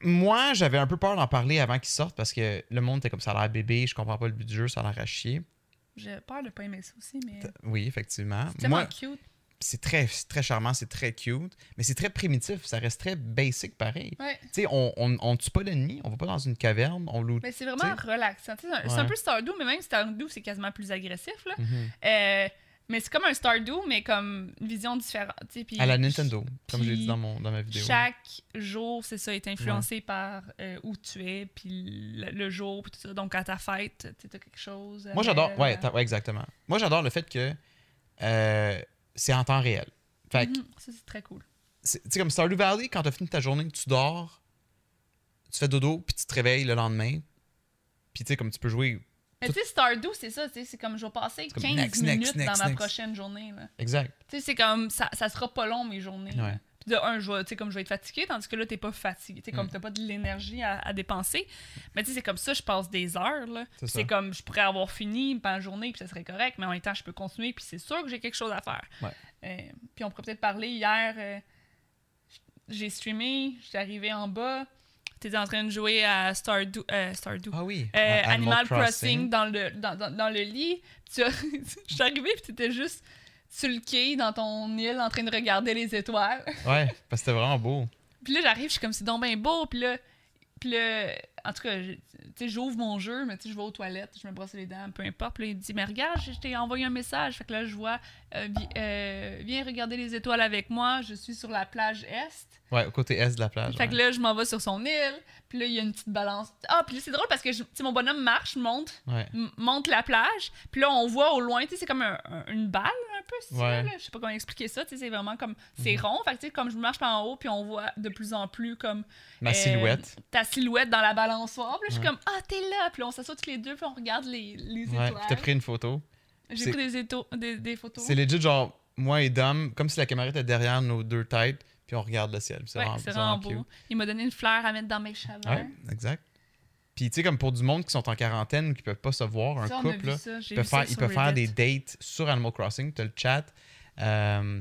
moi, j'avais un peu peur d'en parler avant qu'il sorte parce que le monde était comme ça a l'air bébé, je comprends pas le but du jeu, ça a l'air à chier. J'ai peur de pas aimer ça aussi, mais. Oui, effectivement. C'est tellement Moi, cute. C'est très, très charmant, c'est très cute, mais c'est très primitif, ça reste très basic pareil. Ouais. Tu sais, on, on, on tue pas d'ennemis, on va pas dans une caverne, on loot. Mais c'est vraiment Tu relaxant. C'est un- Ouais. un peu Stardew, mais même Stardew, c'est quasiment plus agressif. Là. Mhm. Euh, mais c'est comme un Stardew, mais comme une vision différente. puis À la Nintendo, comme j'ai dit dans, mon, dans ma vidéo. Chaque jour, c'est ça, est influencé par euh, où tu es, puis le, le jour, puis tout ça. Donc, à ta fête, tu as quelque chose. Moi, j'adore. Noël, Ouais, ouais, exactement. Moi, j'adore le fait que euh, c'est en temps réel. Fait que, Mhm, Ça, c'est très cool. c'est- tu sais, comme Stardew Valley, quand t'as fini ta journée, tu dors, tu fais dodo, puis tu te réveilles le lendemain. Puis, tu sais, comme tu peux jouer. Mais tu sais, Stardew, c'est ça. tu C'est comme je vais passer comme 15 next, minutes next, next, dans ma prochaine journée. Là. Exact. Tu sais, c'est comme ça, ça sera pas long mes journées. Ouais. Puis de un, je vais, tu sais, comme je vais être fatiguée, tandis que là, t'es pas fatigué. Tu sais, comme Mm. t'as pas de l'énergie à, à dépenser. Mais tu sais, c'est comme ça, je passe des heures. là. C'est comme je pourrais avoir fini pendant la journée, puis ça serait correct, mais en même temps, je peux continuer, puis c'est sûr que j'ai quelque chose à faire. Ouais. Euh, puis on pourrait peut-être parler hier. euh, j'ai streamé, j'étais arrivé en bas. T'étais en train de jouer à Stardew. euh, Stardew. Ah oui. Animal, Crossing, dans, le, dans, dans, dans le lit. Je suis arrivée puis t'étais juste sur le quai dans ton île en train de regarder les étoiles. Ouais, parce que c'était vraiment beau. Puis là, j'arrive, je suis comme, c'est donc bien beau. Puis là, puis là, en tout cas, je- tu sais, j'ouvre mon jeu, mais tu sais, je vais aux toilettes, je me brosse les dents, peu importe. Puis là, il me dit, mais regarde, je t'ai envoyé un message. Fait que là, je vois, euh, vi- euh, viens regarder les étoiles avec moi. Je suis sur la plage Est. Ouais, au côté est de la plage. Fait que là, je m'en vais sur son île. Puis là, il y a une petite balance. Ah, puis là, c'est drôle parce que je- tu sais, mon bonhomme marche, monte, Ouais. monte la plage. Puis là, on voit au loin, tu sais, c'est comme un- un- une balle, peu, si tu veux, Ouais. là. Je sais pas comment expliquer ça. C'est vraiment comme. C'est Mhm. rond. Fait que, comme je marche par en haut, puis on voit de plus en plus comme. Ma euh, silhouette. Ta silhouette dans la balançoire. Puis je suis Ouais. comme, ah, t'es là. Puis on s'assoit tous les deux, puis on regarde les, les Ouais. étoiles. T'as pris une photo. J'ai pris des, éto- des, des photos. C'est legit, genre, moi et Dom, comme si la caméra était derrière nos deux têtes, puis on regarde le ciel. C'est Ouais, vraiment, beau. Il m'a donné une fleur à mettre dans mes cheveux. Ouais, exact. Puis, tu sais, comme pour du monde qui sont en quarantaine, qui peuvent pas se voir, un Ça, couple, là, ça. Peut faire, il peut faire des dates sur Animal Crossing, t'as le chat. euh,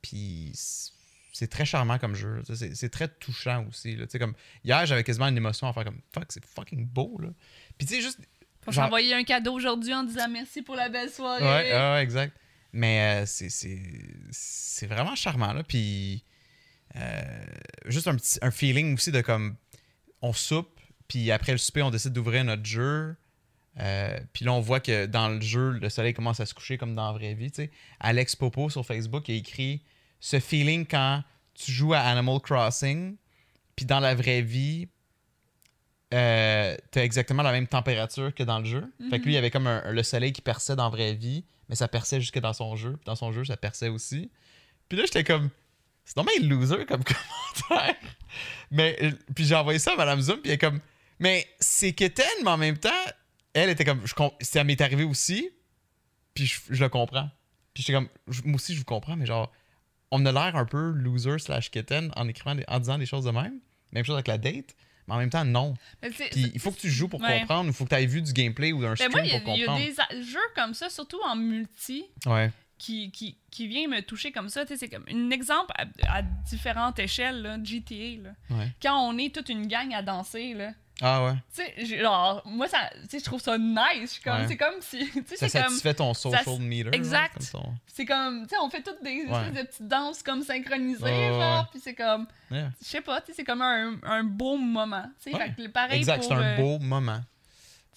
puis c'est très charmant comme jeu. tu C'est très touchant aussi. Là. Tu Comme, hier, j'avais quasiment une émotion à faire comme fuck, c'est fucking beau. Là. Puis tu sais, juste. Faut genre- s'envoyer un cadeau aujourd'hui en disant merci pour la belle soirée. Ouais, exact. Mais euh, c'est vraiment charmant. Là. Puis euh, juste un, petit, un feeling aussi de comme on soupe, puis après le souper, on décide d'ouvrir notre jeu. Euh, puis là, on voit que dans le jeu, le soleil commence à se coucher comme dans la vraie vie. tu sais. Alex Popo sur Facebook a écrit ce feeling quand tu joues à Animal Crossing, Puis dans la vraie vie, euh, t'as exactement la même température que dans le jeu. Fait que lui, il y avait comme un- le soleil qui perçait dans la vraie vie, mais ça perçait jusque dans son jeu. Puis dans son jeu, ça perçait aussi. Puis là, j'étais comme. C'est normal loser comme commentaire. Mais, euh, puis j'ai envoyé ça à Madame Zoom, puis elle est comme. Mais c'est Keten, mais en même temps, elle était comme. Je, ça m'est arrivé aussi, puis je, je le comprends. Puis j'étais comme. je- moi aussi, je vous comprends, mais genre, on a l'air un peu loser slash Keten en écrivant, en disant des choses de même. Même chose avec la date, mais en même temps, non. Puis il faut que tu joues pour Ouais. comprendre, il faut que tu aies vu du gameplay ou d'un Mais stream moi, a- pour il y a comprendre. des jeux comme ça, surtout en multi, Ouais. qui, qui, qui vient me toucher comme ça. C'est comme un exemple à, à différentes échelles, là, GTA. Là. Ouais. Quand on est toute une gang à danser, là. Ah ouais. Tu sais, genre, moi, ça, je trouve ça nice. Comme- Ouais. C'est comme si. Tu sais, Ça c'est comme. satisfait ton social ça- meter. exact. C'est comme. Tu sais, on fait toutes des Ouais. espèces de petites danses comme synchronisées, ouais, genre. Puis c'est comme. ton- Yeah. Je sais pas, tu sais, c'est comme un, un beau moment. Tu sais, Ouais. pareil Exact, c'est un euh, beau moment.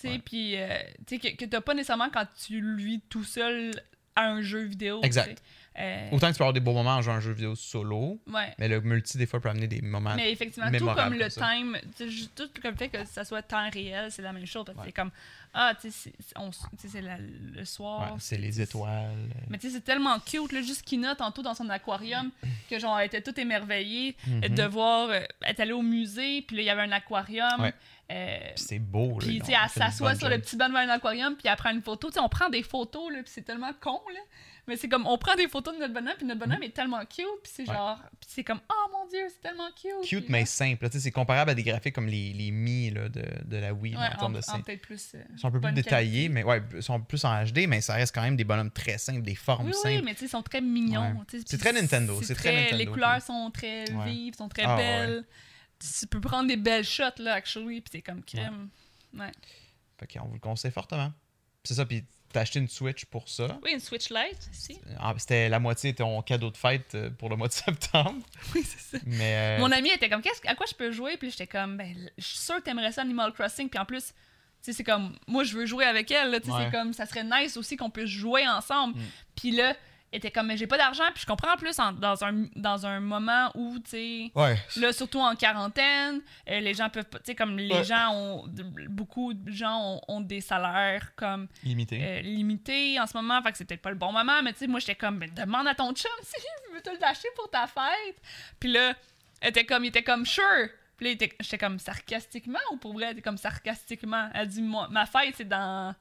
Tu sais, puis, euh, que, que t'as pas nécessairement quand tu lui tout seul à un jeu vidéo. Exact. tu sais. Euh, Autant que tu peux avoir des beaux moments en jouant un jeu vidéo solo, ouais. mais le multi, des fois, peut amener des moments. Mais effectivement, tout comme le comme time, tout comme le fait que ça soit temps réel, c'est la même chose. Parce que Ouais. c'est comme, ah, tu sais, c'est- le soir. Ouais, c'est les étoiles. euh, Mais tu sais, c'est tellement cute, là, juste Kina, tantôt dans son aquarium, que genre, elle était toute émerveillée Mhm. de voir, euh, elle est allée au musée, puis là, il y avait un aquarium. Euh, Puis c'est beau. là, puis, tu sais, elle s'assoit sur le petit banc devant un aquarium, puis elle prend une photo. Tu sais, on prend des photos, là, puis c'est tellement con, là. Mais c'est comme, on prend des photos de notre bonhomme, puis notre bonhomme est tellement cute, puis c'est. Ouais. genre, puis c'est comme, oh mon dieu, c'est tellement cute. Cute, mais simple. tu sais, C'est comparable à des graphiques comme les, les Mi là, de, de la Wii Ouais, en termes de scène. peut-être plus. euh, Ils sont un peu plus détaillés, qualité. mais ouais, ils sont plus en HD, mais ça reste quand même des bonhommes très simples, des formes Oui, simples. oui, mais tu sais, ils sont très mignons. Ouais. C'est très Nintendo, c'est très Nintendo, Les couleurs sont très vives, sont très Ah, belles. Tu peux prendre des belles shots, là, actually, puis c'est comme crème. Ouais. Fait qu'on vous le conseille fortement. C'est ça, puis t'as acheté une Switch pour ça? Oui, une Switch Lite, si. Ah, C'était la moitié de ton cadeau de fête euh, pour le mois de septembre. Oui, c'est ça. Mais euh, Mon ami était comme, Qu'est-ce- à quoi je peux jouer? Puis j'étais comme, ben, je suis sûre que t'aimerais ça Animal Crossing. Puis en plus, tu sais, c'est comme, moi, je veux jouer avec elle. là, tu sais, Ouais. C'est comme, ça serait nice aussi qu'on puisse jouer ensemble. Mm. Puis là, était comme, mais j'ai pas d'argent. Puis je comprends en plus en- dans, un, dans un moment où, tu sais, ouais. Là, surtout en quarantaine, euh, les gens peuvent pas. Tu sais, comme les Ouais. gens ont. Beaucoup de gens ont, ont des salaires comme Limité. euh, limités en ce moment. Fait que c'est peut-être pas le bon moment, mais tu sais, moi, j'étais comme, demande à ton chum s'il veut te l'acheter pour ta fête. Puis là, elle était comme, il était comme, sure. Puis là, il j'étais comme sarcastiquement ou pour vrai, elle était comme sarcastiquement. Elle dit, moi, ma fête, c'est dans.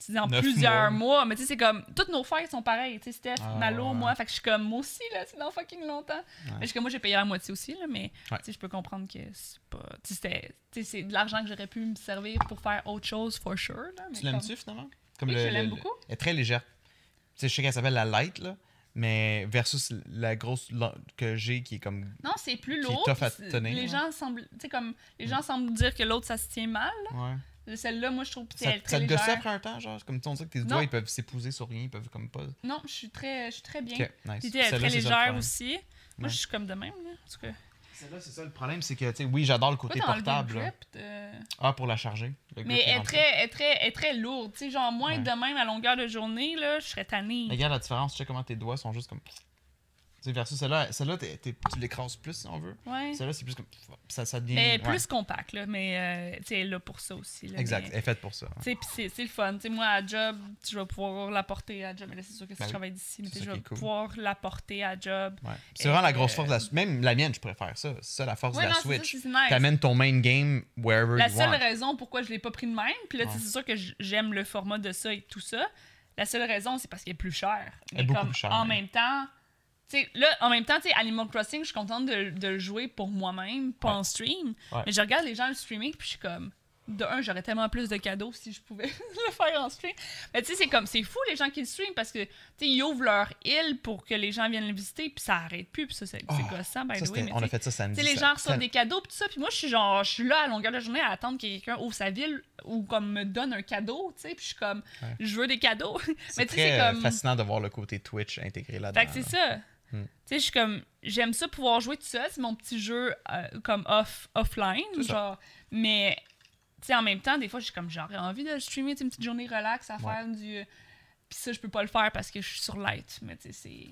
C'est Neuf plusieurs mois. mois. Mais tu sais, c'est comme. Toutes nos fêtes sont pareilles. Tu sais, Steph, Ah, Malo, ouais. moi. Fait que je suis comme, moi aussi, là, c'est dans fucking longtemps. Parce que moi, j'ai payé la moitié aussi, là, mais Ouais. tu sais, je peux comprendre que c'est pas. Tu sais, c'est de l'argent que j'aurais pu me servir pour faire autre chose, for sure. Là, mais Tu l'aimes-tu finalement? Comme Oui, le- je l'aime le- beaucoup. Elle est très légère. Tu sais, je sais qu'elle s'appelle la light, là. Mais versus la grosse que j'ai qui est comme. Non, c'est plus Qui est lourd. tough à puis c'est- tenir, Les gens semblent, tu sais, comme les gens semblent dire que l'autre ça se tient mal. Ouais. Celle-là, moi, je trouve que Ça, c'est ça très te gossait légère. après un temps, genre? Comme tu sais que tes Non. doigts ils peuvent s'épouser sur rien, ils peuvent comme pas. Non, je suis très, je suis très bien. Ok, nice. Puis, tu sais, elle est Celle-là, très ça légère aussi. Moi, je suis comme de même, là. En tout cas. Celle-là, c'est ça le problème, c'est que, tu sais, oui, j'adore le côté portable. le là. grip de- Ah, pour la charger. Mais elle est très, est très, est très lourde. Tu sais, genre, moins Ouais. de même à longueur de journée, là, je serais tannée. Regarde la différence, tu sais comment tes doigts sont juste comme. Sais, versus celle-là, celle-là t'es- t'es- tu l'écrases plus si on veut. Ouais. Celle-là, c'est plus comme. Ça, ça devient. Mais ouais. plus compact, là. Mais, euh, tu sais, elle est là pour ça aussi. Là, Exact, mais- elle est faite pour ça. Tu sais, puis c'est c'est le fun. Tu sais, moi, à job, je vais pouvoir la porter à job. Mais là, c'est sûr que si Ben je oui. travaille d'ici, mais C'est tu sais, ça je vais qui est cool. pouvoir la porter à job. Ouais. C'est vraiment la grosse Euh, force de la Même la mienne, je préfère ça. C'est ça la force Ouais, de la c'est ça, Switch. c'est nice. T'amènes ton main game wherever La you seule want. raison pourquoi je l'ai pas pris de même, puis là, tu sais, Ouais. c'est sûr que j- j'aime le format de ça et tout ça. La seule raison, c'est parce qu'il est plus cher. Elle est beaucoup comme, plus cher, en même. même temps, là, en même temps, Animal Crossing, je suis contente de, de le jouer pour moi-même, pas Ouais. en stream. Ouais. Mais je regarde les gens le streaming, puis je suis comme, de un, j'aurais tellement plus de cadeaux si je pouvais le faire en stream. Mais tu sais, c'est comme, c'est fou les gens qui le streament parce que, tu sais, ils ouvrent leur île pour que les gens viennent le visiter, puis ça arrête plus, puis ça, c'est Oh, gossant, by Ça, the way. mais on a fait ça samedi. tu sais, les gens reçoivent des cadeaux pis tout ça, puis moi je suis genre, je suis là à longueur de journée à attendre que quelqu'un ouvre sa ville ou comme me donne un cadeau, tu sais, puis je suis comme, Ouais. je veux des cadeaux. Mais tu sais, c'est euh, comme, fascinant de voir le côté Twitch intégré là-dedans. fait que c'est ça. Hmm. Tu sais, je suis comme, j'aime ça pouvoir jouer tout seul, c'est mon petit jeu euh, comme off offline, genre, mais tu sais en même temps, des fois j'ai comme j'aurais envie de streamer une petite journée relax à Ouais. faire du, puis ça je peux pas le faire parce que je suis sur light, mais tu sais c'est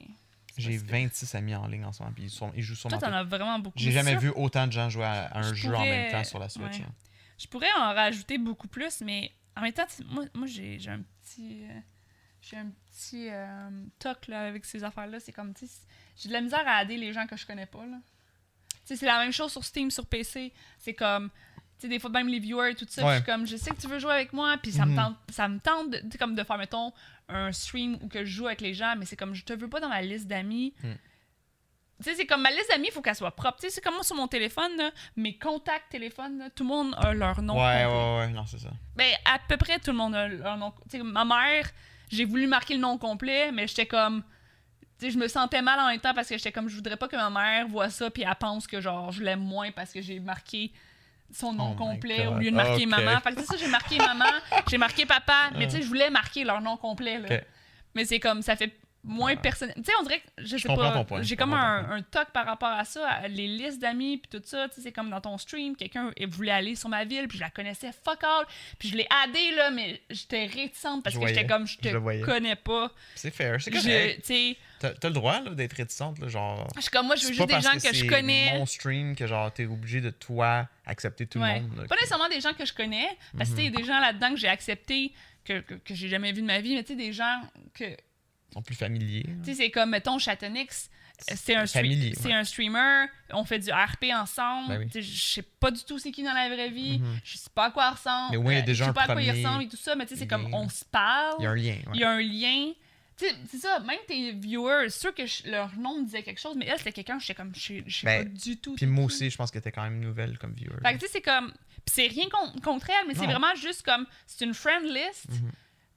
J'ai pas si 26 amis en ligne en ce moment, puis ils, sont, ils jouent sur Toi, t'en as vraiment beaucoup. J'ai Mais jamais vu autant de gens jouer à, un Je jeu en même temps sur la Switch. ouais. hein. Je pourrais en rajouter beaucoup plus, mais en même temps, moi, moi j'ai j'ai un petit. euh, j'ai un petit euh, toc là, avec ces affaires-là. C'est comme, tu sais, j'ai de la misère à aider les gens que je connais pas. là. Tu sais, c'est la même chose sur Steam, sur PC. C'est comme, tu sais, des fois, même les viewers et tout ça, Ouais. je suis comme, je sais que tu veux jouer avec moi, puis ça me Mhm. tente, ça me tente de, tu sais, comme de faire, mettons, un stream où que je joue avec les gens, mais c'est comme, je te veux pas dans ma liste d'amis. Mm. Tu sais, c'est comme ma liste d'amis, il faut qu'elle soit propre. Tu sais, c'est comme moi sur mon téléphone, là, mes contacts téléphone, là, tout le monde a leur nom. ouais, complet. ouais, ouais, non, c'est ça. Ben, à peu près tout le monde a leur nom. Tu sais, ma mère, j'ai voulu marquer le nom complet, mais j'étais comme. Tu sais, je me sentais mal en même temps parce que j'étais comme, je voudrais pas que ma mère voit ça puis elle pense que genre, je l'aime moins parce que j'ai marqué son nom Oh complet au lieu de marquer maman. Fait que c'est ça, j'ai marqué maman, j'ai marqué papa, mais tu sais, je voulais marquer leur nom complet. Là. Mais c'est comme, ça fait moins Ouais. personnel. Tu sais, on dirait que, je sais pas, j'ai comme un, un toc par rapport à ça, à les listes d'amis puis tout ça. Tu sais, c'est comme dans ton stream, quelqu'un voulait aller sur ma ville puis je la connaissais fuck all. Puis je l'ai addé là, mais j'étais réticente parce Je que j'étais comme, je te connais pas. C'est fair, c'est correct. Tu sais, T'as t'as le droit là, d'être réticente, là, genre. je suis comme, moi, je veux c'est juste des gens que, je c'est connais. mon stream que genre t'es obligé de toi accepter tout Ouais. le monde. là, Pas que- nécessairement des gens que je connais, parce que tu sais, il y a des gens là-dedans que j'ai accepté, que, que, que j'ai jamais vu de ma vie, mais tu sais, des gens que. Sont plus familiers. Tu sais, c'est comme, mettons, Chatonix, c'est un, Familier, ouais. un streamer, on fait du RP ensemble. Ben oui. Je sais pas du tout c'est qui dans la vraie vie, Mhm. je sais pas à quoi il ressemble. Mais moins, il y a euh, déjà je sais un pas à quoi il ressemble et tout ça, mais tu sais, c'est comme, on se parle, Il y a un lien. il y a un lien. Tu sais, c'est ça, même tes viewers, c'est sûr que je- leur nom me disait quelque chose, mais elle, c'était quelqu'un, je sais comme, je sais Ben, pas du tout. Puis moi aussi, je pense que t'es quand même nouvelle comme viewer. Fait que tu sais, c'est comme. Pis c'est rien con- contre elle, mais c'est vraiment juste comme. C'est une friend list. Mhm.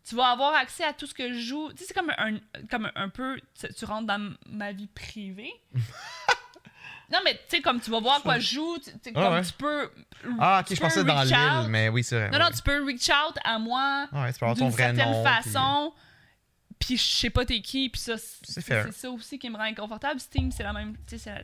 Tu vas avoir accès à tout ce que je joue. Tu sais, c'est comme un, comme un peu. Tu, rentres dans ma vie privée. non, mais tu sais, comme tu vas voir quoi je joue, tu, tu sais, Ah comme ouais. tu peux. Ah, ok, je pensais dans l'île, mais oui, c'est vrai. Non, non, tu peux reach out à moi Ouais, tu peux avoir ton d'une vrai certaine nom. puis- façon. Puis je sais pas t'es qui, puis ça, C'est ça aussi qui me rend inconfortable. Steam, c'est la même.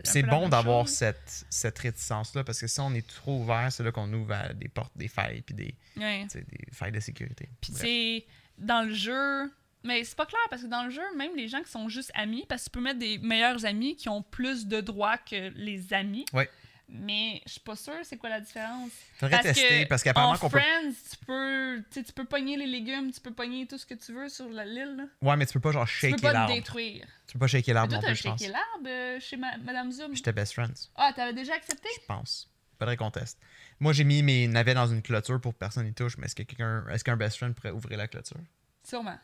C'est bon d'avoir cette, cette réticence-là parce que si on est trop ouvert, c'est là qu'on ouvre à des portes, des failles, puis des, des failles de sécurité. Puis dans le jeu. Mais c'est pas clair parce que dans le jeu, même les gens qui sont juste amis, parce que tu peux mettre des meilleurs amis qui ont plus de droits que les amis. Ouais. Mais je suis pas sûre c'est quoi la différence. Faudrait tester parce qu'apparemment en qu'on peut. Friends, tu peux, tu sais, tu peux pogner les légumes, tu peux pogner tout ce que tu veux sur la l'île. Ouais, mais tu peux pas genre Tu peux shaker pas te l'arbre. détruire. Tu peux pas shaker l'arbre non plus, je pense. shaké l'arbre euh, chez ma- Madame Zoom. J'étais best friends, Ah, t'avais déjà accepté? je pense. Faudrait qu'on teste. Moi, j'ai mis mes navets dans une clôture pour que personne n'y touche, mais est-ce que quelqu'un, est-ce qu'un best friend pourrait ouvrir la clôture? Sûrement.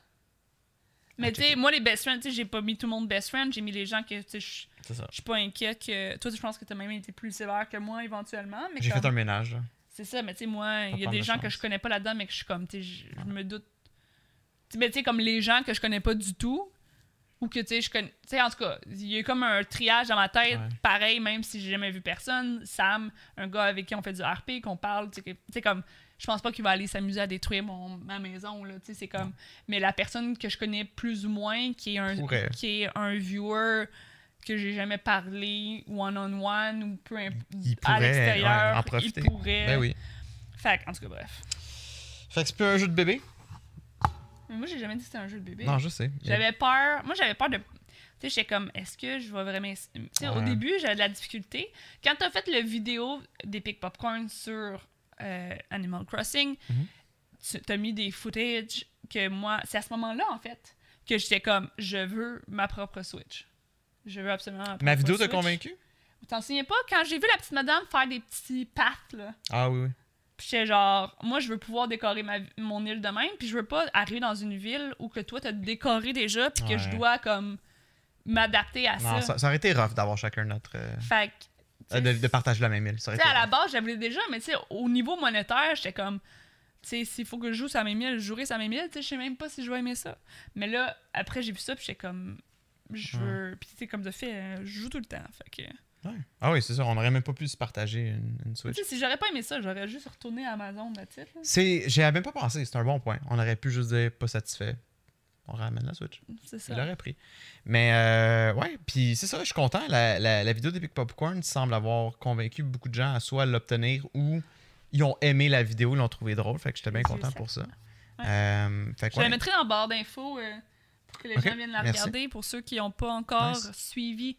Mais Ah, tu sais, moi, les best friends, tu sais, j'ai pas mis tout le monde best friend, j'ai mis les gens que, tu sais, je suis pas inquiète que. Toi, je pense que t'as même été plus sévère que moi éventuellement. Mais J'ai comme- fait un ménage, là. C'est ça, mais tu sais, moi, il y a des de gens que je connais pas là-dedans, mais que je suis comme, tu sais, je me doute. Mais tu sais, comme les gens que je connais pas du tout, ou que tu sais, je connais. Tu sais, en tout cas, il y a comme un triage dans ma tête, Ouais. pareil, même si j'ai jamais vu personne. Sam, un gars avec qui on fait du RP, qu'on parle, tu sais, comme. Je pense pas qu'il va aller s'amuser à détruire mon, ma maison, là, tu sais, c'est comme... Mais la personne que je connais plus ou moins, qui est un, qui est un viewer que j'ai jamais parlé one-on-one ou peu imp- Il à l'extérieur, il pourrait. Ben oui. Fait en tout cas, bref. Fait que c'est plus un jeu de bébé? Mais moi, j'ai jamais dit que c'était un jeu de bébé. Non, je sais. J'avais peur. Moi, j'avais peur de. Tu sais, j'étais comme, est-ce que je vais vraiment. Tu sais, au début, j'avais de la difficulté. Quand t'as fait le vidéo d'Epic Popcorn sur euh, Animal Crossing, Mhm. tu t'as mis des footage que moi. C'est à ce moment-là, en fait, que j'étais comme, je veux ma propre Switch. Je veux absolument ma vidéo t'a convaincu? T'en souviens pas? Quand j'ai vu la petite madame faire des petits paths, là. Ah oui, oui. Puis j'étais genre, moi, je veux pouvoir décorer ma, mon île de même, puis je veux pas arriver dans une ville où que toi, t'as décoré déjà, puis que je dois, comme, m'adapter à Non, ça. ça, ça aurait été rough d'avoir chacun notre. euh, Fait que, euh, de, de partager la même île. Ça aurait tu sais, été à la base, j'avais déjà, mais tu sais, au niveau monétaire, j'étais comme, tu sais, s'il faut que je joue sa même île, je jouerai sa même île, tu sais, je sais même pas si je vais aimer ça. Mais là, après, j'ai vu ça, puis j'étais comme, je veux. Puis tu sais, comme de fait, euh, je joue tout le temps. Fait que. Ouais. Ah oui, c'est ça. On aurait même pas pu se partager une, une Tu Switch. sais, si j'aurais pas aimé ça, j'aurais juste retourné à Amazon, la titre. J'y avais même pas pensé. C'est un bon point. On aurait pu juste dire pas satisfait. On ramène la Switch. C'est Il ça. l'aurait pris. Mais euh, ouais, puis c'est ça, je suis content. La, la, la vidéo d'Epic Popcorn semble avoir convaincu beaucoup de gens à soit l'obtenir ou ils ont aimé la vidéo, ils l'ont trouvé drôle. Fait que j'étais bien content pour ça. Ouais. Euh, fait que Je la mettrai dans le barre d'infos euh, que les gens viennent la merci. regarder. Pour ceux qui n'ont pas encore Nice. suivi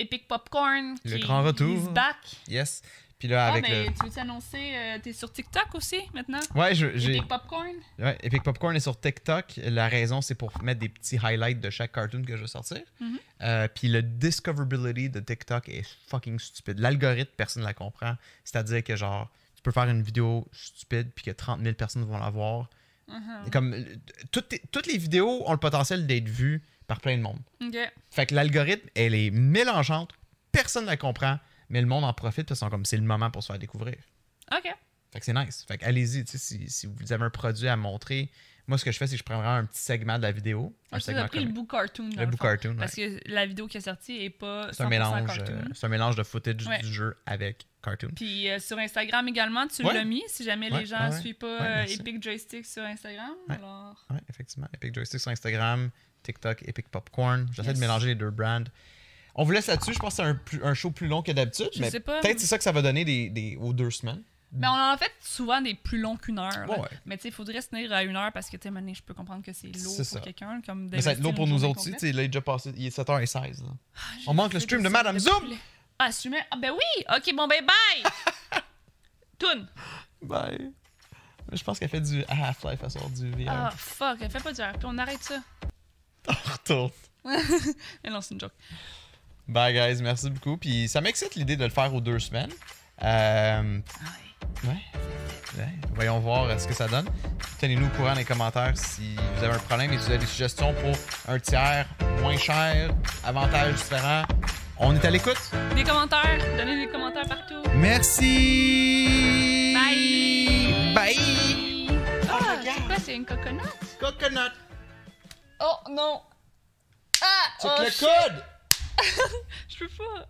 Epic Popcorn. Le qui grand retour. is back. Yes. Puis là, Ah, avec mais le. tu veux t'annoncer, euh, t'es sur TikTok aussi maintenant? Ouais, je- j'ai. Epic Popcorn? Ouais, Epic Popcorn est sur TikTok. La raison, c'est pour mettre des petits highlights de chaque cartoon que je vais sortir. Mhm. Euh, puis le discoverability de TikTok est fucking stupide. L'algorithme, personne ne la comprend. C'est-à-dire que, genre, tu peux faire une vidéo stupide puis que 30 000 personnes vont la voir. Mhm. Comme, toutes, toutes les vidéos ont le potentiel d'être vues par plein de monde. Fait que l'algorithme, elle est mélangeante. Personne ne la comprend. Mais le monde en profite parce sont comme c'est le moment pour se faire découvrir. Ok. Fait que c'est nice. Fait que allez-y, tu sais, si, si vous avez un produit à montrer. Moi, ce que je fais, c'est que je prends vraiment un petit segment de la vidéo. Un Ah, tu segment as pris le bout cartoon. Le cartoon, Parce que la vidéo qui est sortie est pas 100% C'est un mélange, euh, un mélange de footage Ouais. du jeu avec cartoon. Puis euh, sur Instagram également, tu Ouais. l'as mis. Si jamais les gens ne suivent pas euh. Epic Joystick sur Instagram, alors... Effectivement. Epic Joystick sur Instagram, TikTok, Epic Popcorn. J'essaie Yes. de mélanger les deux brands. On vous laisse là-dessus. Je pense que c'est un, show plus long que d'habitude. Mais. Peut-être c'est ça que ça va donner des, des- aux deux semaines. Mais on en fait souvent des plus longs qu'une heure. Ouais, ouais. Mais tu sais, il faudrait se tenir à une heure parce que, tu sais, je peux comprendre que c'est lourd pour quelqu'un. comme Mais ça va être lourd pour nous autres aussi. complète. tu sais, Là, il est déjà passé. Il est 7h16. là. j'ai On manque le stream de Madame Zoom. Ah, streamer? Ah, ben oui! Ok, bon, ben bye! Toon! Bye. Je pense qu'elle fait du Half-Life à sort du VR. Ah, fuck, elle fait pas du Puis on arrête ça. On retourne. Mais non, c'est une joke. Bye, guys. Merci beaucoup. Puis ça m'excite l'idée de le faire aux deux semaines. Euh, ouais. ouais. Voyons voir euh, ce que ça donne. Tenez-nous au courant dans les commentaires si vous avez un problème et si vous avez des suggestions pour un tiers moins cher, avantages différents. On est à l'écoute. Des commentaires, donnez des commentaires partout. Merci. Bye! Bye. Ah, regarde. c'est quoi? C'est une coconut? Coconut. Oh, non! Ah! Check oh, le shit. code. Je peux pas.